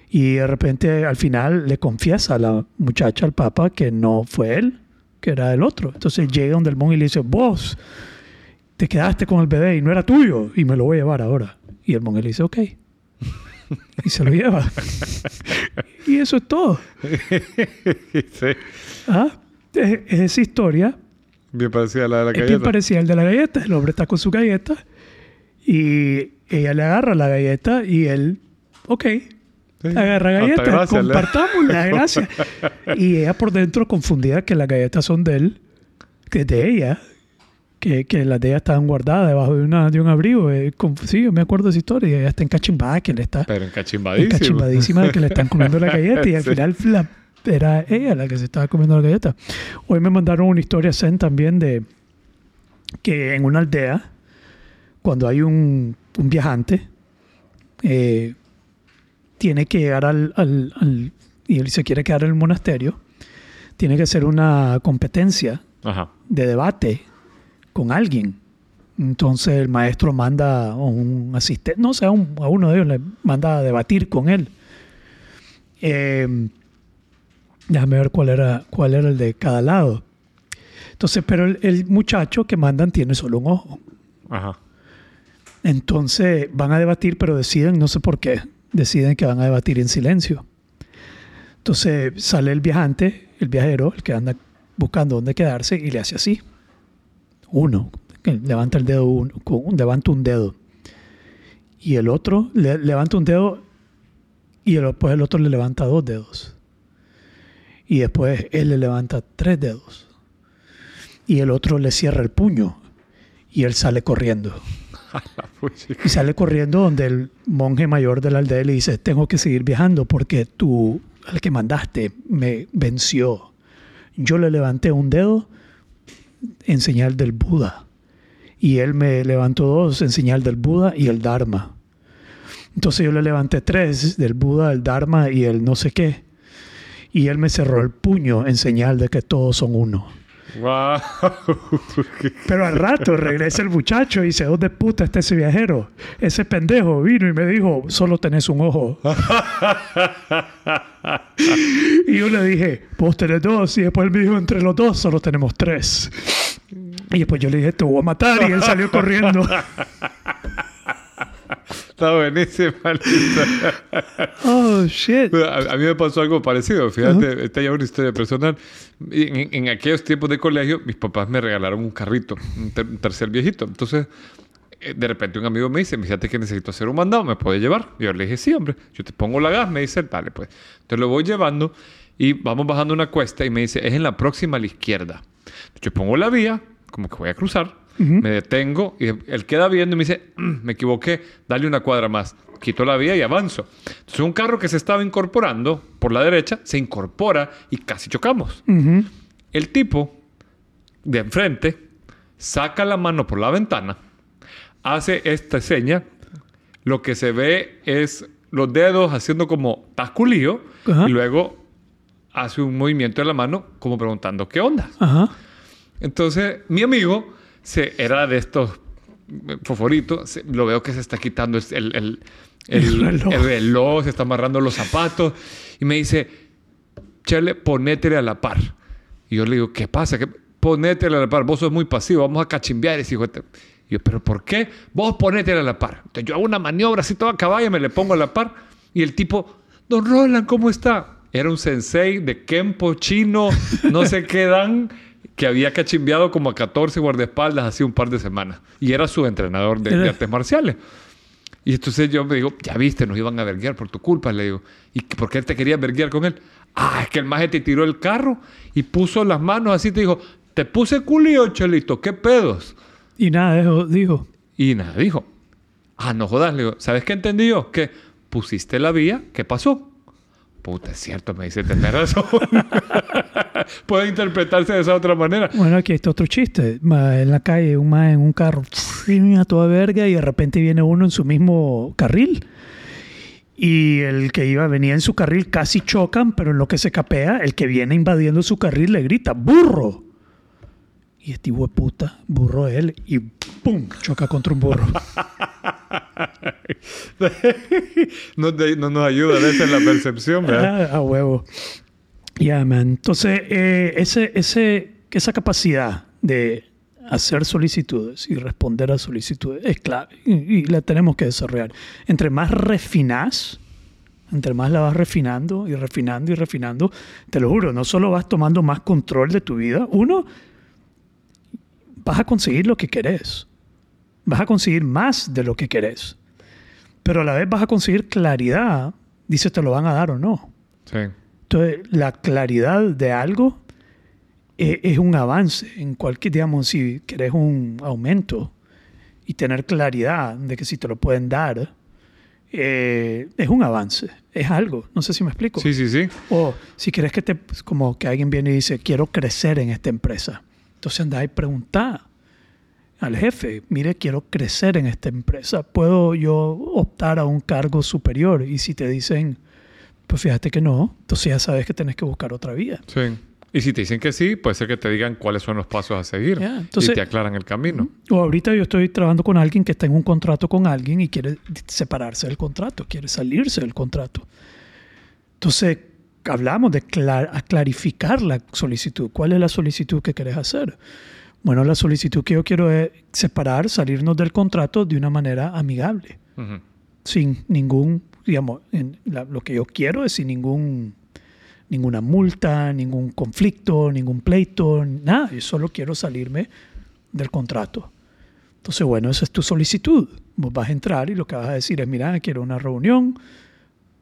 Y de repente al final le confiesa a la muchacha, al papa, que no fue él, que era el otro. Entonces llega donde el monje y le dice, vos te quedaste con el bebé y no era tuyo y me lo voy a llevar ahora. Y el monje le dice, ok. Y se lo lleva. y eso es todo. sí. ¿Ah? Es, es esa historia Bien parecida a la de la es bien galleta. parecida al de la galleta. El hombre está con su galleta y ella le agarra la galleta y él, ok, Sí. agarra Hasta galleta, gracias, le- compartámosla, gracias. y ella por dentro confundida que las galletas son de él, que es de ella, que, que las de ella estaban guardadas debajo de, una, de un abrigo. Eh, sí, yo me acuerdo de esa historia. Ella está encachimbada que le está Pero encachimbadísimo. encachimbadísima de que le están comiendo la galleta y al Sí. final la- era ella la que se estaba comiendo la galleta. Hoy me mandaron una historia zen también de que en una aldea, cuando hay un, un viajante, eh, tiene que llegar al, al- al- y él se quiere quedar en el monasterio, tiene que hacer una competencia Ajá. de debate con alguien. Entonces el maestro manda a un asistente, no sé, a, un- a uno de ellos le manda a debatir con él. Eh, déjame ver cuál era, cuál era el de cada lado. Entonces, pero el, el muchacho que mandan tiene solo un ojo. Ajá. Entonces van a debatir, pero deciden, no sé por qué, deciden que van a debatir en silencio. Entonces sale el viajante, el viajero, el que anda buscando dónde quedarse y le hace así. Uno, levanta el dedo, uno, levanta un dedo. Y el otro le, levanta un dedo y el- después el otro le levanta dos dedos. Y después él le levanta tres dedos. Y el otro le cierra el puño y él sale corriendo. Y sale corriendo donde el monje mayor de la aldea le dice, tengo que seguir viajando porque tú, al que mandaste, me venció. Yo le levanté un dedo en señal del Buda. Y él me levantó dos en señal del Buda y el Dharma. Entonces yo le levanté tres del Buda, el Dharma y el no sé qué. Y él me cerró el puño en señal de que todos son uno. Wow. Pero al rato regresa el muchacho y dice, ¿dónde puta está ese viajero? Ese pendejo vino y me dijo, solo tenés un ojo. y yo le dije, vos tenés dos. Y después él me dijo, entre los dos solo tenemos tres. Y después yo le dije, te voy a matar. Y él salió corriendo. Está buenísima oh, shit. A, a mí me pasó algo parecido. Fíjate, esta ya es una historia personal. En, en aquellos tiempos de colegio, mis papás me regalaron un carrito, un, ter- un tercer viejito. Entonces, eh, de repente un amigo me dice, fíjate que necesito hacer un mandado, ¿me puede llevar? Y yo le dije, sí, hombre, yo te pongo la gas, me dice, dale, pues. Entonces lo voy llevando Y vamos bajando una cuesta y me dice, es en la próxima a la izquierda. Yo pongo la vía, como que voy a cruzar, me detengo y él queda viendo y me dice, "Mm, me equivoqué, dale una cuadra más. Quito la vía y avanzo. Entonces un carro que se estaba incorporando por la derecha se incorpora y casi chocamos. El tipo de enfrente saca la mano por la ventana, hace esta seña, lo que se ve es los dedos haciendo como tasculío Ajá. y luego hace un movimiento de la mano como preguntando qué onda. Entonces mi amigo se, era de estos eh, foforitos, se- lo veo que se está quitando el, el- el- el- El reloj. el reloj, se está amarrando los zapatos y me dice, Chele, ponétele a la par. Y yo le digo, ¿qué pasa? ¿Qué? Ponétele a la par, vos sos muy pasivo, vamos a cachimbear ese hijo de te-". Y yo, ¿pero por qué? Vos ponétele a la par. Entonces yo hago una maniobra así toda caballa, me le pongo a la par y el tipo, Don Roland, ¿cómo está? Era un sensei de Kempo chino, no sé qué dan, que había cachimbeado como a 14 guardaespaldas hace un par de semanas. Y era su entrenador de, artes marciales. Y entonces yo me digo, ya viste, nos iban a verguiar por tu culpa, le digo. ¿Y por qué te querías verguiar con él? Ah, es que el maje te tiró el carro y puso las manos así, te dijo, te puse culio, chelito, ¿qué pedos? Y nada, dijo. Y nada, dijo. Ah, no jodas, le digo, ¿sabes qué entendí yo? Que pusiste la vía, ¿qué pasó? Puta, es cierto, me dice, tenés razón. Puede interpretarse de esa otra manera. Bueno, aquí está otro chiste. En la calle, un más en un carro, a toda verga, y de repente viene uno en su mismo carril. Y el que iba, venía en su carril, casi chocan, pero en lo que se capea, el que viene invadiendo su carril le grita, ¡burro! Y este hijo de puta, burro él, y ¡pum! choca contra un burro. no, te- no nos ayuda a veces la percepción, ¿verdad? Ah, a huevo. Ya, man. Entonces, eh, ese, ese, esa capacidad de hacer solicitudes y responder a solicitudes es clave y, y la tenemos que desarrollar. Entre más refinas, entre más la vas refinando y refinando y refinando, te lo juro, no solo vas tomando más control de tu vida, uno, vas a conseguir lo que querés. Vas a conseguir más de lo que querés. Pero a la vez vas a conseguir claridad. Dice, te lo van a dar o no. Sí. Entonces, la claridad de algo eh, es, un avance. En cualquier, digamos, si querés un aumento y tener claridad de que si te lo pueden dar, eh, es un avance. Es algo. No sé si me explico. Sí, sí, sí. O si quieres que te, como que alguien viene y dice, quiero crecer en esta empresa. Entonces anda y pregunta al jefe, mire, quiero crecer en esta empresa. ¿Puedo yo optar a un cargo superior? Y si te dicen, pues fíjate que no, entonces ya sabes que tenés que buscar otra vía. Sí. Y si te dicen que sí, puede ser que te digan cuáles son los pasos a seguir. Entonces- y te aclaran el camino. O ahorita yo estoy trabajando con alguien que está en un contrato con alguien y quiere separarse del contrato, quiere salirse del contrato. Entonces, hablamos de cla- a clarificar la solicitud. ¿Cuál es la solicitud que querés hacer? Bueno, la solicitud que yo quiero es separar, salirnos del contrato de una manera amigable, Ujú. sin ningún, digamos, en la- lo que yo quiero es sin ningún, ninguna multa, ningún conflicto, ningún pleito, nada. Yo solo quiero salirme del contrato. Entonces, bueno, esa es tu solicitud. Vos vas a entrar y lo que vas a decir es, mira, quiero una reunión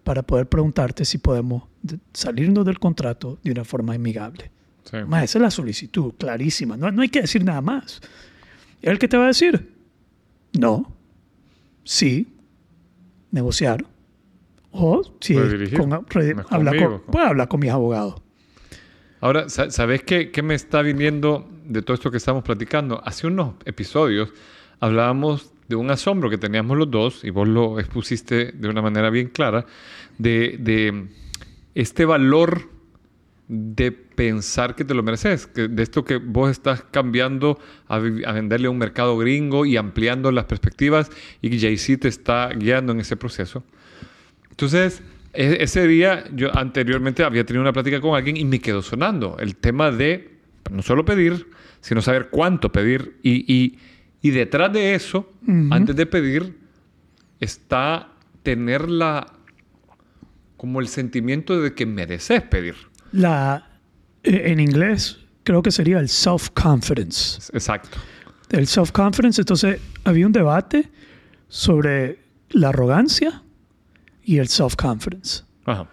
para poder preguntarte si podemos de- salirnos del contrato de una forma amigable. Sí. Ma, esa es la solicitud, clarísima. No, no hay que decir nada más. ¿Y el que te va a decir? No. Sí. Negociar. O si con- No conmigo, con, hablar con mis abogados. Ahora, sa- ¿sabes qué, qué me está viniendo de todo esto que estamos platicando? Hace unos episodios hablábamos de un asombro que teníamos los dos, y vos lo expusiste de una manera bien clara, de, de este valor de pensar que te lo mereces, que de esto que vos estás cambiando a, venderle a un mercado gringo y ampliando las perspectivas, y Jay-Z te está guiando en ese proceso. Entonces, e- ese día yo anteriormente había tenido una plática con alguien y me quedó sonando el tema de no solo pedir, sino saber cuánto pedir. Y, y- y detrás de eso, Ujú. antes de pedir, está tener la como el sentimiento de que mereces pedir. La, eh, en inglés creo que sería el self-confidence. Exacto. El self-confidence, entonces había un debate sobre la arrogancia y el self-confidence. Ajá.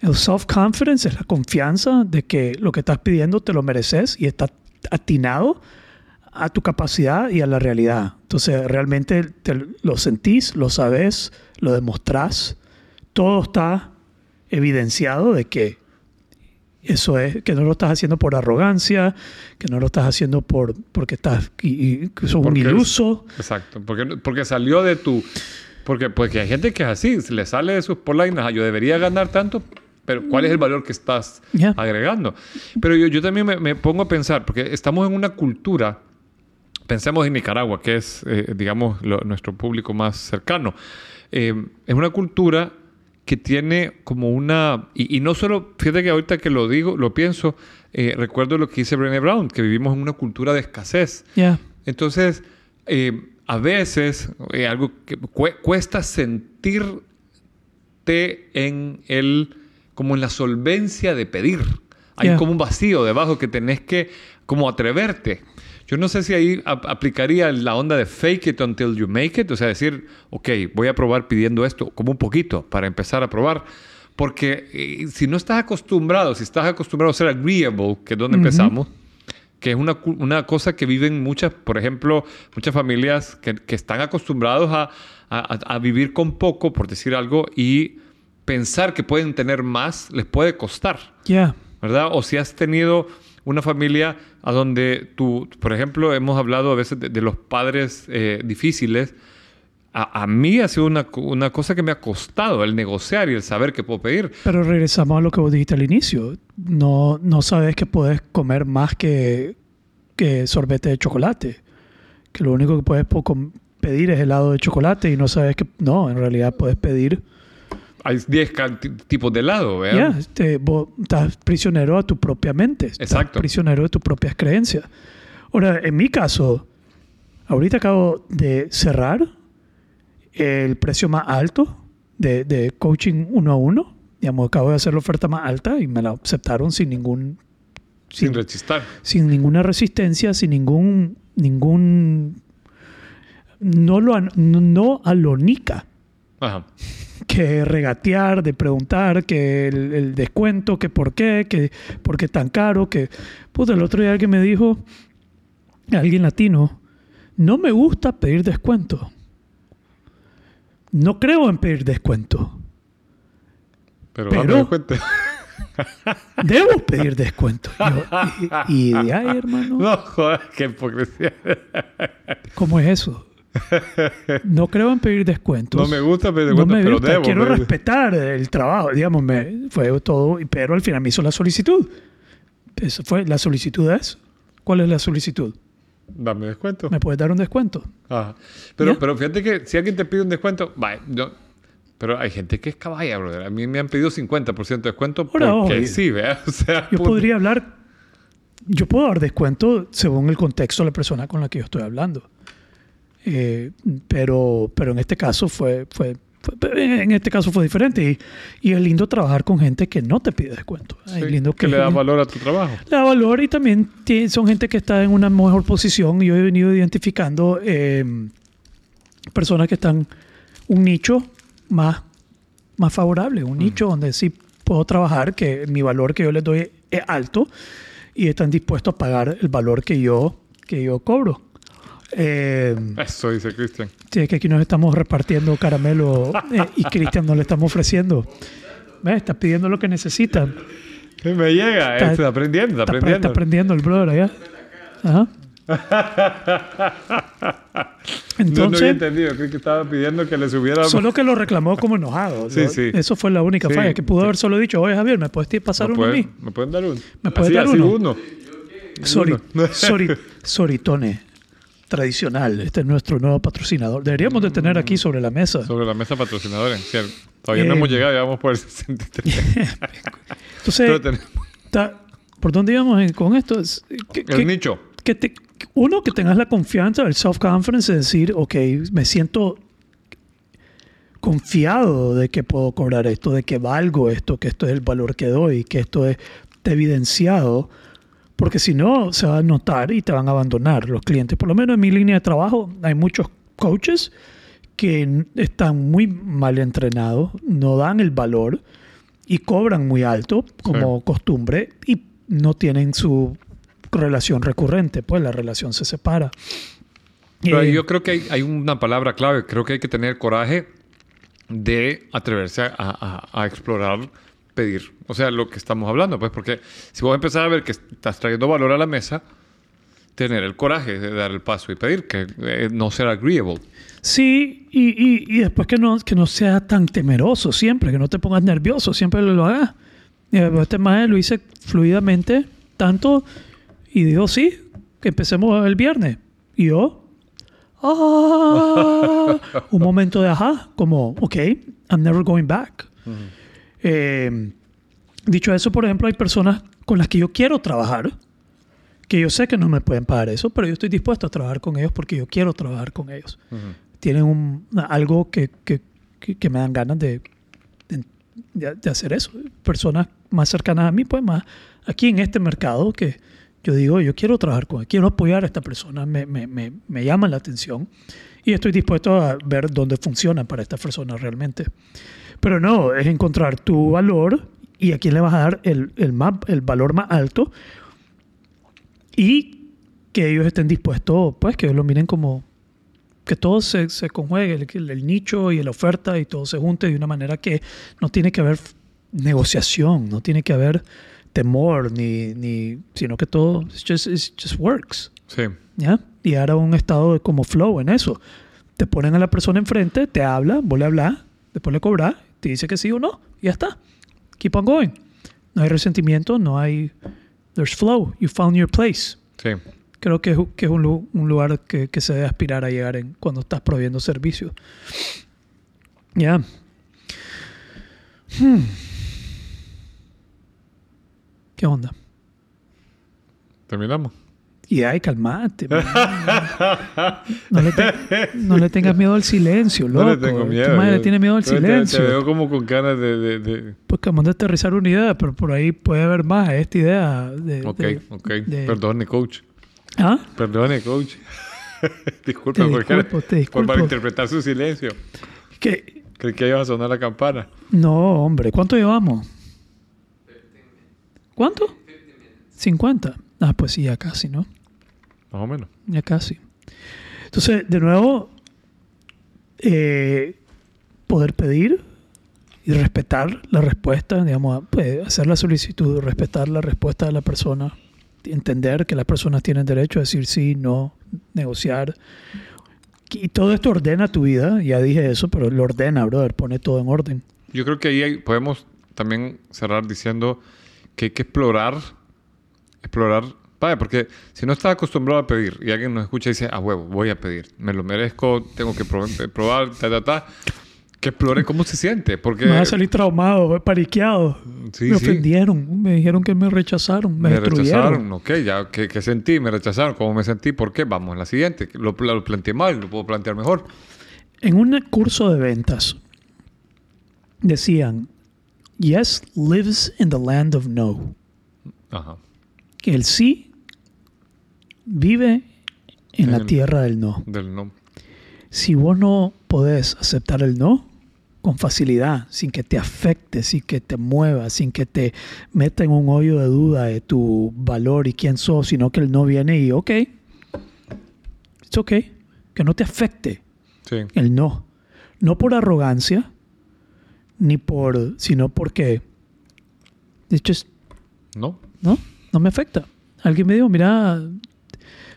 El self-confidence es la confianza de que lo que estás pidiendo te lo mereces y está atinado a tu capacidad y a la realidad. Entonces, realmente te lo sentís, lo sabes, lo demostrás. Todo está evidenciado de que eso es, que no lo estás haciendo por arrogancia, que no lo estás haciendo por, porque estás y, y sos un Porque es- iluso. Exacto, porque, porque salió de tu... Porque, porque hay gente que es así, le sale de sus polainas, "Ah, yo debería ganar tanto, pero ¿cuál es el valor que estás agregando? Pero yo, yo también me, me pongo a pensar, porque estamos en una cultura, pensemos en Nicaragua, que es, eh, digamos, lo- nuestro público más cercano, eh, es una cultura que tiene como una... Y, y no solo, fíjate que ahorita que lo digo, lo pienso, eh, recuerdo lo que dice Brené Brown, que vivimos en una cultura de escasez. Ya. Entonces, eh, a veces, algo que cue- cuesta sentirte en el, como en la solvencia de pedir. Hay Yeah. como un vacío debajo que tenés que como atreverte. Yo no sé si ahí ap- aplicaría la onda de fake it until you make it, o sea, decir, ok, voy a probar pidiendo esto, como un poquito, para empezar a probar. Porque eh, si no estás acostumbrado, si estás acostumbrado a ser agreeable, que es donde empezamos, que es una, una cosa que viven muchas, por ejemplo, muchas familias que, que están acostumbrados a, a- a vivir con poco, por decir algo, y pensar que pueden tener más les puede costar, Ya. ¿verdad? O si has tenido una familia a donde tú, por ejemplo, hemos hablado a veces de, los padres eh, difíciles. A, a mí ha sido una, una cosa que me ha costado el negociar y el saber qué puedo pedir. Pero regresamos a lo que vos dijiste al inicio. No, no sabes que puedes comer más que, que sorbete de chocolate. Que lo único que puedes pedir es helado de chocolate y no sabes que... No, en realidad puedes pedir... Hay 10 ca- ti- tipos de helado, Ya, ¿verdad? este, vos estás prisionero a tu propia mente. Estás Exacto. prisionero de tus propias creencias. Ahora, en mi caso, ahorita acabo de cerrar el precio más alto de, de coaching uno a uno. Digamos, acabo de hacer la oferta más alta y me la aceptaron sin ningún Sin sin, rechistar. sin ninguna resistencia, sin ningún ningún no lo no, no a lo nica Ajá. que regatear, de preguntar que el, el descuento, que por qué, que por qué tan caro, que puta, el otro día alguien me dijo, alguien latino, no me gusta pedir descuento. No creo en pedir descuento. Pero, Pero-. Debo pedir descuento. Y, y, y, ay, hermano, No, joder, qué hipocresía. ¿cómo es eso? No creo en pedir descuentos. No me gusta pedir no descuento, me pero gusta. debo. Quiero respetar el trabajo, digamos, me, fue todo, pero al final me hizo la solicitud. Eso fue la solicitud es. ¿Cuál es la solicitud? Dame descuento. ¿Me puedes dar un descuento? Ajá. Pero, ¿Ya? pero fíjate que si alguien te pide un descuento, vaya, yo- pero hay gente que es caballa, brother. A mí me han pedido 50% de descuento Ahora, porque sí, sea, Yo podría hablar, yo puedo dar descuento según el contexto de la persona con la que yo estoy hablando. Eh, pero, pero en este caso fue, fue, fue- en este caso fue diferente y, y es lindo trabajar con gente que no te pide descuento. Sí, es lindo que le da valor a tu trabajo. le da valor y también son gente que está en una mejor posición. Yo he venido identificando eh, personas que están un nicho más, más favorable, un nicho donde sí puedo trabajar, que mi valor que yo les doy es alto y están dispuestos a pagar el valor que yo, que yo cobro. Eh, Eso dice Cristian. sí, es que aquí nos estamos repartiendo caramelo eh, y Cristian nos le estamos ofreciendo. ¿Ves? Está pidiendo lo que necesita. Me llega, Está- está, aprendiendo, está Está, aprendiendo. está aprendiendo el brother allá. Ajá. no, no Entonces, había entendido, creí que estaba pidiendo que le subiera... solo que lo reclamó como enojado. Sí, ¿no? sí. Eso fue la única Sí. falla. Que pudo haber solo dicho, oye Javier, ¿me puedes pasar ¿Me uno a mí? ¿Me pueden dar uno? ¿Me puedes así, dar así uno? uno. Sori- sori- soritone. Tradicional. Este es nuestro nuevo patrocinador. Deberíamos de tener aquí sobre la mesa. Sobre la mesa patrocinadora, cierto. Todavía no Eh, hemos llegado, ya vamos por el 63. Entonces, ta- ¿por dónde íbamos con esto? Es- que- el nicho. que te- uno, que tengas la confianza, el self-confidence de decir, ok, me siento confiado de que puedo cobrar esto, de que valgo esto, que esto es el valor que doy, que esto es está evidenciado, porque si no, se va a notar y te van a abandonar los clientes. Por lo menos en mi línea de trabajo hay muchos coaches que están muy mal entrenados, no dan el valor y cobran muy alto como costumbre y no tienen su relación recurrente, pues la relación se separa. Pero Eh, yo creo que hay, hay una palabra clave. Creo que hay que tener coraje de atreverse a, a- a explorar, pedir. O sea, lo que estamos hablando, pues, porque si vos empezás a ver que estás trayendo valor a la mesa, tener el coraje de dar el paso y pedir, que eh, no ser agreeable. Sí, y, y- y después que no, que no sea tan temeroso siempre, que no te pongas nervioso, siempre lo hagas. Y después este maestro lo hice fluidamente, tanto, y dijo, sí, que empecemos el viernes. Y yo, ah, un momento de ajá, como, ok, I'm never going back. Eh, dicho eso, por ejemplo, hay personas con las que yo quiero trabajar, que yo sé que no me pueden pagar eso, pero yo estoy dispuesto a trabajar con ellos porque yo quiero trabajar con ellos. Tienen un, algo que, que, que- que me dan ganas de, de, de- hacer eso. Personas más cercanas a mí, pues más aquí en este mercado que yo digo, yo quiero trabajar con él, quiero apoyar a esta persona, me, me, me, me llaman la atención y estoy dispuesto a ver dónde funciona para esta persona realmente. Pero no, es encontrar tu valor y a quién le vas a dar el, el, más, el valor más alto y que ellos estén dispuestos, pues que ellos lo miren como que todo se, se conjuegue, el, el nicho y la oferta y todo se junte de una manera que no tiene que haber negociación, no tiene que haber temor, ni, ni sino que todo it's just, it's just works. Sí. ¿ya? Y ahora un estado de como flow en eso. Te ponen a la persona enfrente, te habla, vos le hablas, después le cobras, te dice que sí o no, ya está. Keep on going. No hay resentimiento, no hay... There's flow. You found your place. Sí. Creo que es, que es un, un lugar que, que se debe aspirar a llegar en, cuando estás proveyendo servicios. Ya. Hmm. ¿Qué onda? Terminamos. Y ay, calmate. man. No le, te- no le tengas miedo al silencio, loco. No le tengo miedo. Tu madre yo- tiene miedo al te- silencio. Te, veo como con ganas de... de- de- Pues acabamos de aterrizar una idea, pero por ahí puede haber más. Esta idea de... Ok, de- ok. de- Perdone, coach. ¿Ah? Perdone, coach. Disculpe Te por, disculpo, te por malinterpretar su silencio. Que... Creí que iba a sonar la campana. No, hombre. ¿Cuánto llevamos? ¿Cuánto? 50. Ah, pues sí, ya casi, ¿no? Más o menos. Ya casi. Entonces, de nuevo, eh, poder pedir y respetar la respuesta, digamos, pues, hacer la solicitud, respetar la respuesta de la persona, entender que las personas tienen derecho a decir sí, no, negociar. Y todo esto ordena tu vida, ya dije eso, pero lo ordena, brother, pone todo en orden. Yo creo que ahí hay- podemos también cerrar diciendo que hay que explorar, explorar, vaya, porque si no estás acostumbrado a pedir y alguien nos escucha y dice, a huevo, voy a pedir, me lo merezco, tengo que pro- probar, ta, ta, ta, que explore cómo se siente, porque Me va a salir traumado, pariqueado. Sí, me sí. ofendieron, me dijeron que me rechazaron, me, rechazaron, ok, ya, ¿qué, qué sentí? Me rechazaron, ¿cómo me sentí? ¿Por qué? Vamos la siguiente, lo, lo planteé mal, lo puedo plantear mejor. En un curso de ventas decían, yes lives in the land of no. Ajá. El sí vive en En la el- tierra del no. Del no. Si vos no podés aceptar el no con facilidad, sin que te afecte, sin que te mueva, sin que te meta en un hoyo de duda de tu valor y quién sos, sino que el no viene y, ok, it's ok, que no te afecte. Sí. el no. No por arrogancia, ni por, sino porque, it's just, ¿No? no, no me afecta. Alguien me dijo, mira,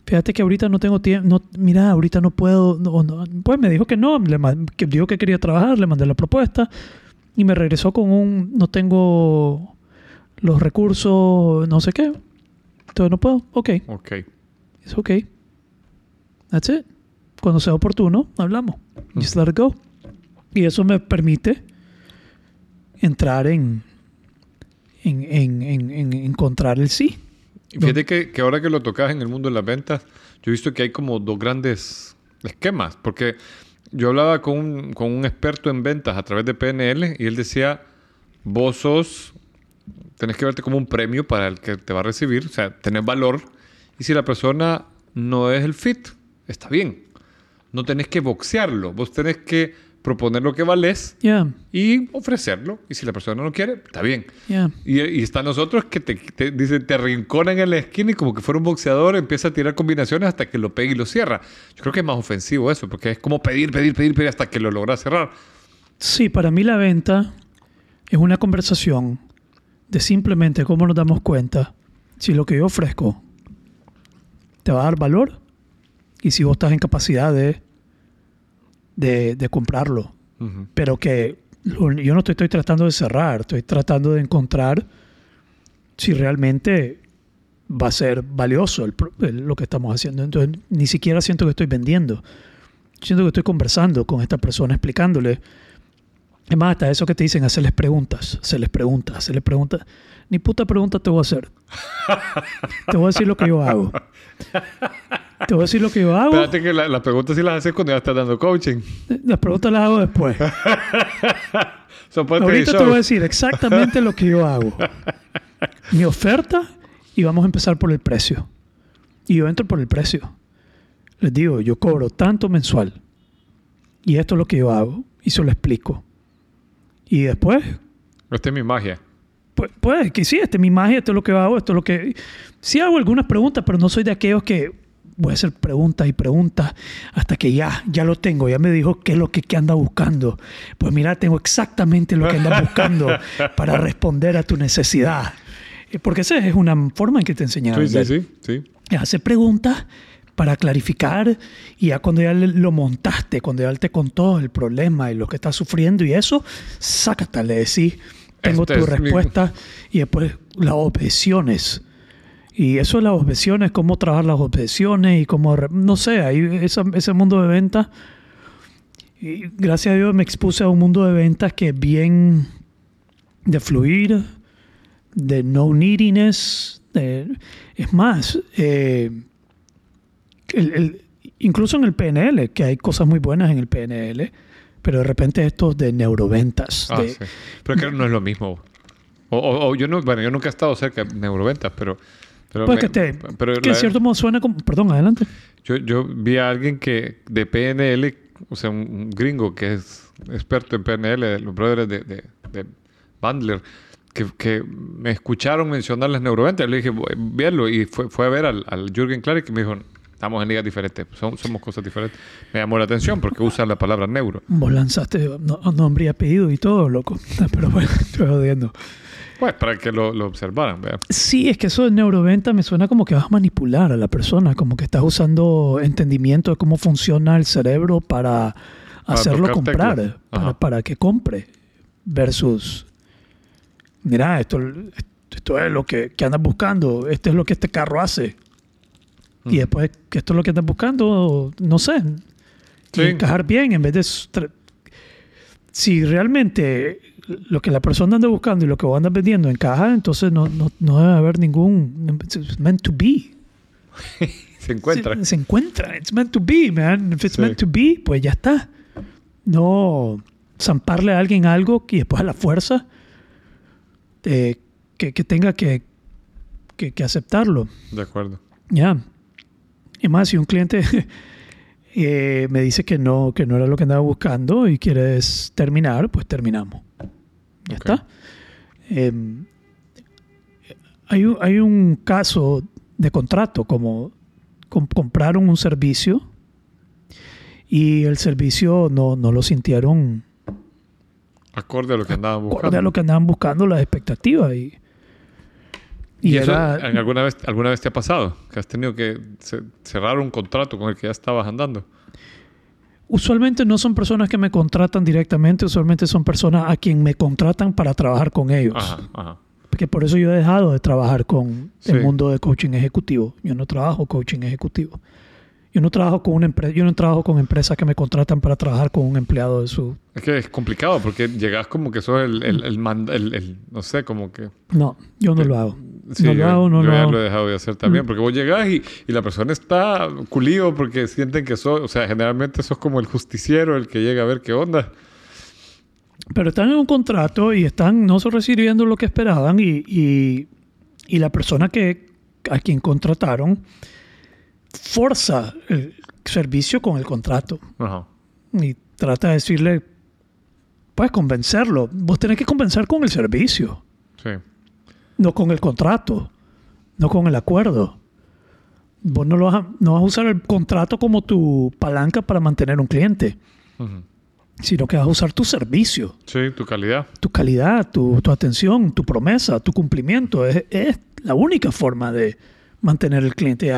fíjate que ahorita no tengo tiempo, no, mira, ahorita no puedo, no, no". pues me dijo que no, le que dijo que quería trabajar, le mandé la propuesta y me regresó con un, no tengo los recursos, no sé qué, entonces no puedo, ok, Ok. it's okay. That's it. Cuando sea oportuno, hablamos. Just let it go. Y eso me permite entrar en, en, en, en- en encontrar el sí. Y fíjate que, que ahora que lo tocas en el mundo de las ventas, yo he visto que hay como dos grandes esquemas, porque yo hablaba con un, con un experto en ventas a través de PNL y él decía, vos sos, tenés que verte como un premio para el que te va a recibir, o sea, tenés valor, y si la persona no es el fit, está bien. No tenés que boxearlo, vos tenés que proponer lo que vales Yeah, y ofrecerlo. Y si la persona no quiere, está bien. yeah. Y, y están nosotros que te, te, dice, te rinconan en la esquina y como que fuera un boxeador empieza a tirar combinaciones hasta que lo pega y lo cierra. Yo creo que es más ofensivo eso, porque es como pedir, pedir, pedir, pedir hasta que lo logras cerrar. Sí, para mí la venta es una conversación de simplemente cómo nos damos cuenta si lo que yo ofrezco te va a dar valor y si vos estás en capacidad de, de, de comprarlo. Pero que lo- yo no te estoy tratando de cerrar, estoy tratando de encontrar si realmente va a ser valioso el el- lo que estamos haciendo. Entonces, ni siquiera siento que estoy vendiendo. Siento que estoy conversando con esta persona, explicándole. Es más, hasta eso que te dicen, hacerles preguntas, hacerles preguntas, hacerles preguntas. Ni puta pregunta te voy a hacer. te voy a decir lo que yo hago. Te voy a decir lo que yo hago. Espérate que la- las preguntas sí las haces cuando ya estás dando coaching. Las preguntas las hago después. Son parte del Ahorita te show. voy a decir exactamente lo que yo hago. Mi oferta y vamos a empezar por el precio. Y yo entro por el precio. Les digo, yo cobro tanto mensual. Y esto es lo que yo hago. Y se lo explico. Y después, Esta es mi magia. pues, pues que sí, esta es mi magia, esto es lo que hago, esto es lo que... Sí hago algunas preguntas, pero no soy de aquellos que voy a hacer preguntas y preguntas hasta que ya, ya lo tengo, ya me dijo qué es lo que, que anda buscando. Pues mira, tengo exactamente lo que anda buscando para responder a tu necesidad. Eh, Porque esa es una forma en que te enseñaron. Sí, sí, sí, sí. Hace preguntas para clarificar y ya cuando ya lo montaste, cuando ya él te contó el problema y lo que estás sufriendo y eso, sácate, le decís, tengo Este tu mi- respuesta y después las objeciones. Y eso de las objeciones, cómo trabajar las objeciones y cómo, no sé, ahí esa- ese mundo de ventas. Y gracias a Dios me expuse a un mundo de ventas que es bien de fluir, de no neediness. de- es más, eh, el- el- incluso en el PNL, que hay cosas muy buenas en el PNL, pero de repente estos de neuroventas. Ah, de- sí. Pero creo que no es lo mismo. O, o- o yo, no, bueno, yo nunca he estado cerca de neuroventas, pero... pero Pues me- que, te, pero que en cierto modo suena como... Perdón, adelante. Yo, yo vi a alguien que de PNL, o sea, un, un gringo que es experto en PNL, los brothers de, de, de Bandler, que, que me escucharon mencionar las neuroventas. Le dije, "Voy- véanlo. Y fue, fue a ver al, al Jürgen Klarik y me dijo, estamos en ligas diferentes, son- somos cosas diferentes. Me llamó la atención porque usan la palabra neuro. Vos lanzaste no- nombre y apellido y todo, loco. Pero bueno, estoy jodiendo. Pues para que lo, lo observaran. Sí, es que eso de neuroventa me suena como que vas a manipular a la persona, como que estás usando entendimiento de cómo funciona el cerebro para hacerlo comprar, para, para que compre, versus, mira, esto, esto es lo que, que andas buscando, esto es lo que este carro hace. Y Mm. después que esto es lo que andas buscando, no sé, Sí. encajar bien en vez de... Si realmente lo que la persona anda buscando y lo que vos andas vendiendo encaja, entonces no, no, no debe haber ningún... It's meant to be. Se encuentra. Se, se encuentra. It's meant to be, man. If it's Sí. meant to be, pues ya está. No zamparle a alguien algo y después a la fuerza eh, que, que tenga que, que, que aceptarlo. De acuerdo. Ya. Y más, si un cliente eh, me dice que no, que no era lo que andaba buscando y quieres terminar, pues terminamos. Ya está. Em, hay, un- hay un caso de contrato, como com- compraron un servicio y el servicio no, no lo sintieron Acorde a lo que andaban acorde buscando. a lo que andaban buscando las expectativas. Y, y ¿Y, eso era, alguna vez, alguna vez te ha pasado? Que has tenido que ce- cerrar un contrato con el que ya estabas andando. Usualmente no son personas que me contratan directamente, usualmente son personas a quien me contratan para trabajar con ellos. Ajá, ajá. Porque por eso yo he dejado de trabajar con el mundo de coaching ejecutivo. Yo no trabajo coaching ejecutivo. Yo no trabajo con una empresa, yo no trabajo con empresas que me contratan para trabajar con un empleado de su. Es que es complicado porque llegas como que sos el, el, el- el- no sé, como que... No, yo no lo hago. Sí, no lo hago, no yo lo ya hago. lo he dejado de hacer también, Mm. porque vos llegás y, y la persona está culido porque sienten que sos, o sea, generalmente sos como el justiciero, el que llega a ver qué onda. Pero están en un contrato y están no solo recibiendo lo que esperaban y, y, y la persona que a quien contrataron forza el servicio con el contrato Ajá. y trata de decirle puedes convencerlo. Vos tenés que convencer con el servicio, Sí. No con el contrato, no con el acuerdo. Vos no, lo vas a, no vas a usar el contrato como tu palanca para mantener un cliente, sino que vas a usar tu servicio, Sí, tu calidad. tu calidad, tu, tu atención, tu promesa, tu cumplimiento. Es, es la única forma de mantener el cliente.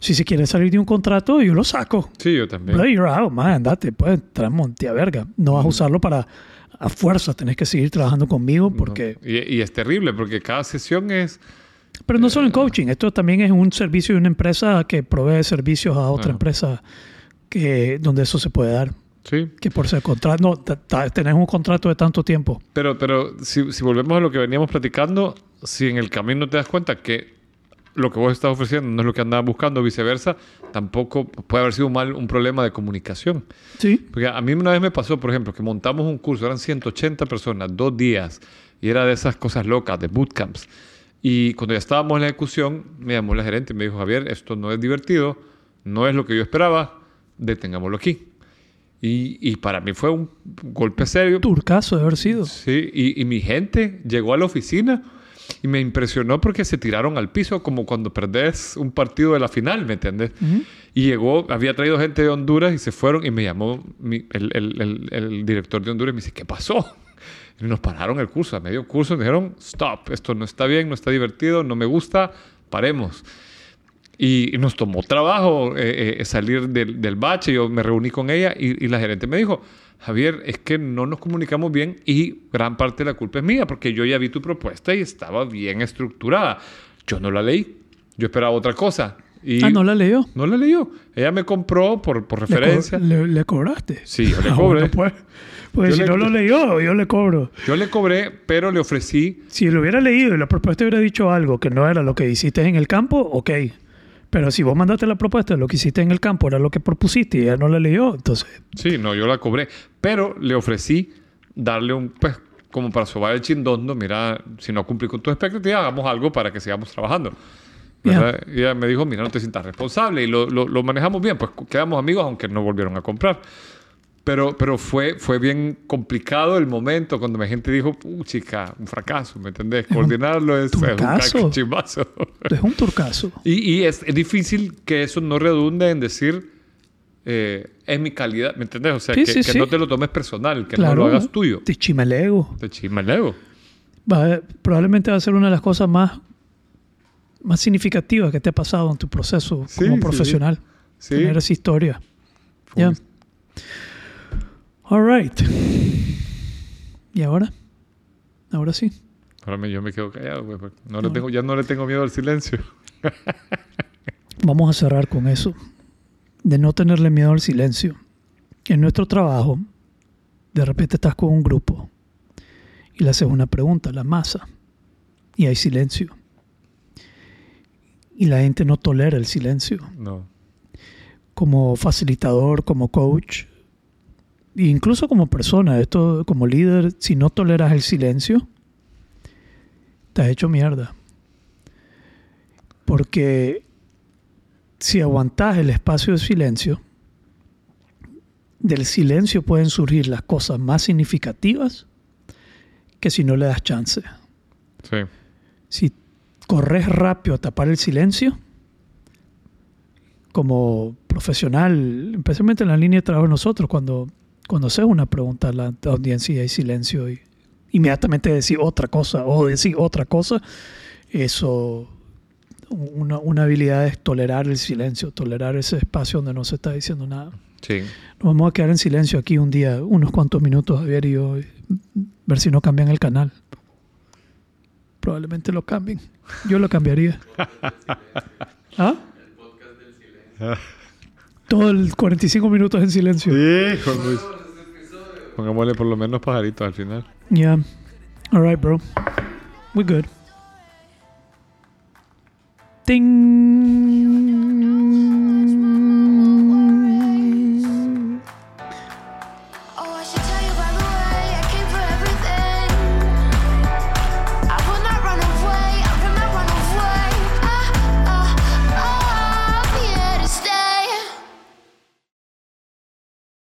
Si se quiere salir de un contrato, yo lo saco. Sí, yo también. Play your out, man, andate, pues, traemos tía verga. No vas a usarlo para a fuerza, tenés que seguir trabajando conmigo porque... Y, y es terrible porque cada sesión es... Pero no solo en coaching, esto también es un servicio de una empresa que provee servicios a otra empresa que, donde eso se puede dar. Sí. Que por ser contrato, no, tenés un contrato de tanto tiempo. Pero, pero si, si volvemos a lo que veníamos platicando, si en el camino te das cuenta que lo que vos estás ofreciendo no es lo que andabas buscando, viceversa, tampoco puede haber sido un mal un problema de comunicación. Sí. Porque a mí una vez me pasó, por ejemplo, que montamos un curso, eran 180 personas, dos días, y era de esas cosas locas, de bootcamps. Y cuando ya estábamos en la ejecución, me llamó la gerente y me dijo, Javier, esto no es divertido, no es lo que yo esperaba, detengámoslo aquí. Y, y para mí fue un golpe serio. Turcaso de haber sido. Sí, y, y mi gente llegó a la oficina y me impresionó porque se tiraron al piso como cuando perdés un partido de la final, ¿me entiendes? Y llegó, había traído gente de Honduras y se fueron y me llamó mi- el, el- el- el director de Honduras y me dice, ¿qué pasó? Y nos pararon el curso, a medio curso me dijeron, stop, esto no está bien, no está divertido, no me gusta, paremos. Y, nos tomó trabajo eh, eh, salir del, del bache. Yo me reuní con ella y, y la gerente me dijo, Javier, es que no nos comunicamos bien y gran parte de la culpa es mía porque yo ya vi tu propuesta y estaba bien estructurada. Yo no la leí. Yo esperaba otra cosa. Y Ah, no la leyó. no la leyó. Ella me compró por, por Le co- referencia. Le, le cobraste. Sí, yo le Ah, cobré. pues, pues Yo si le- no lo leyó, yo le cobro. Yo le cobré, pero le ofrecí Si lo hubiera leído y la propuesta hubiera dicho algo que no era lo que hiciste en el campo, ok. Pero si vos mandaste la propuesta, lo que hiciste en el campo era lo que propusiste y ella no la leyó, entonces... Sí, no, yo la cobré. Pero le ofrecí darle un, pues, como para sobar el chindondo, mira, si no cumplí con tu expectativa, hagamos algo para que sigamos trabajando. ¿verdad? Y ella me dijo, mira, no te sientas responsable. Y lo, lo- lo manejamos bien, pues quedamos amigos, aunque no volvieron a comprar. Pero, pero fue, fue bien complicado el momento cuando mi gente dijo, uh, chica, un fracaso, ¿me entendés? Coordinarlo es, es un cachimbazo. Es un turcazo. Y, y es, es difícil que eso no redunde en decir, eh, es mi calidad, ¿me entendés? O sea, Sí, que, sí, que sí. no te lo tomes personal, que claro. no lo hagas tuyo. Te chima el ego. Te chisma el ego. Va probablemente va a ser una de las cosas más, más significativas que te ha pasado en tu proceso como profesional. Tener esa historia. Ya. All right. ¿Y ahora? Ahora sí. Ahora me- yo me quedo callado, güey, no le tengo, ya no le tengo miedo al silencio. Vamos a cerrar con eso. De no tenerle miedo al silencio. En nuestro trabajo, de repente estás con un grupo y le haces una pregunta, la masa, y hay silencio. Y la gente no tolera el silencio. No. Como facilitador, como coach, incluso como persona, esto como líder, si no toleras el silencio, te has hecho mierda. Porque si aguantas el espacio de silencio, del silencio pueden surgir las cosas más significativas que si no le das chance. Sí. Si corres rápido a tapar el silencio, como profesional, especialmente en la línea de trabajo de nosotros, cuando, cuando haces una pregunta a la audiencia y hay silencio y inmediatamente decir otra cosa o decir otra cosa, eso, una, una habilidad es tolerar el silencio, tolerar ese espacio donde no se está diciendo nada. Sí. Nos vamos a quedar en silencio aquí un día, unos cuantos minutos, Javier y yo, ver si no cambian el canal. Probablemente lo cambien. Yo lo cambiaría. ¿Ah? El podcast del silencio. Todo el 45 minutos en silencio. Hijo, Luis. Pongámosle por lo menos pajaritos al final. Yeah. All right, bro. We good. Ting.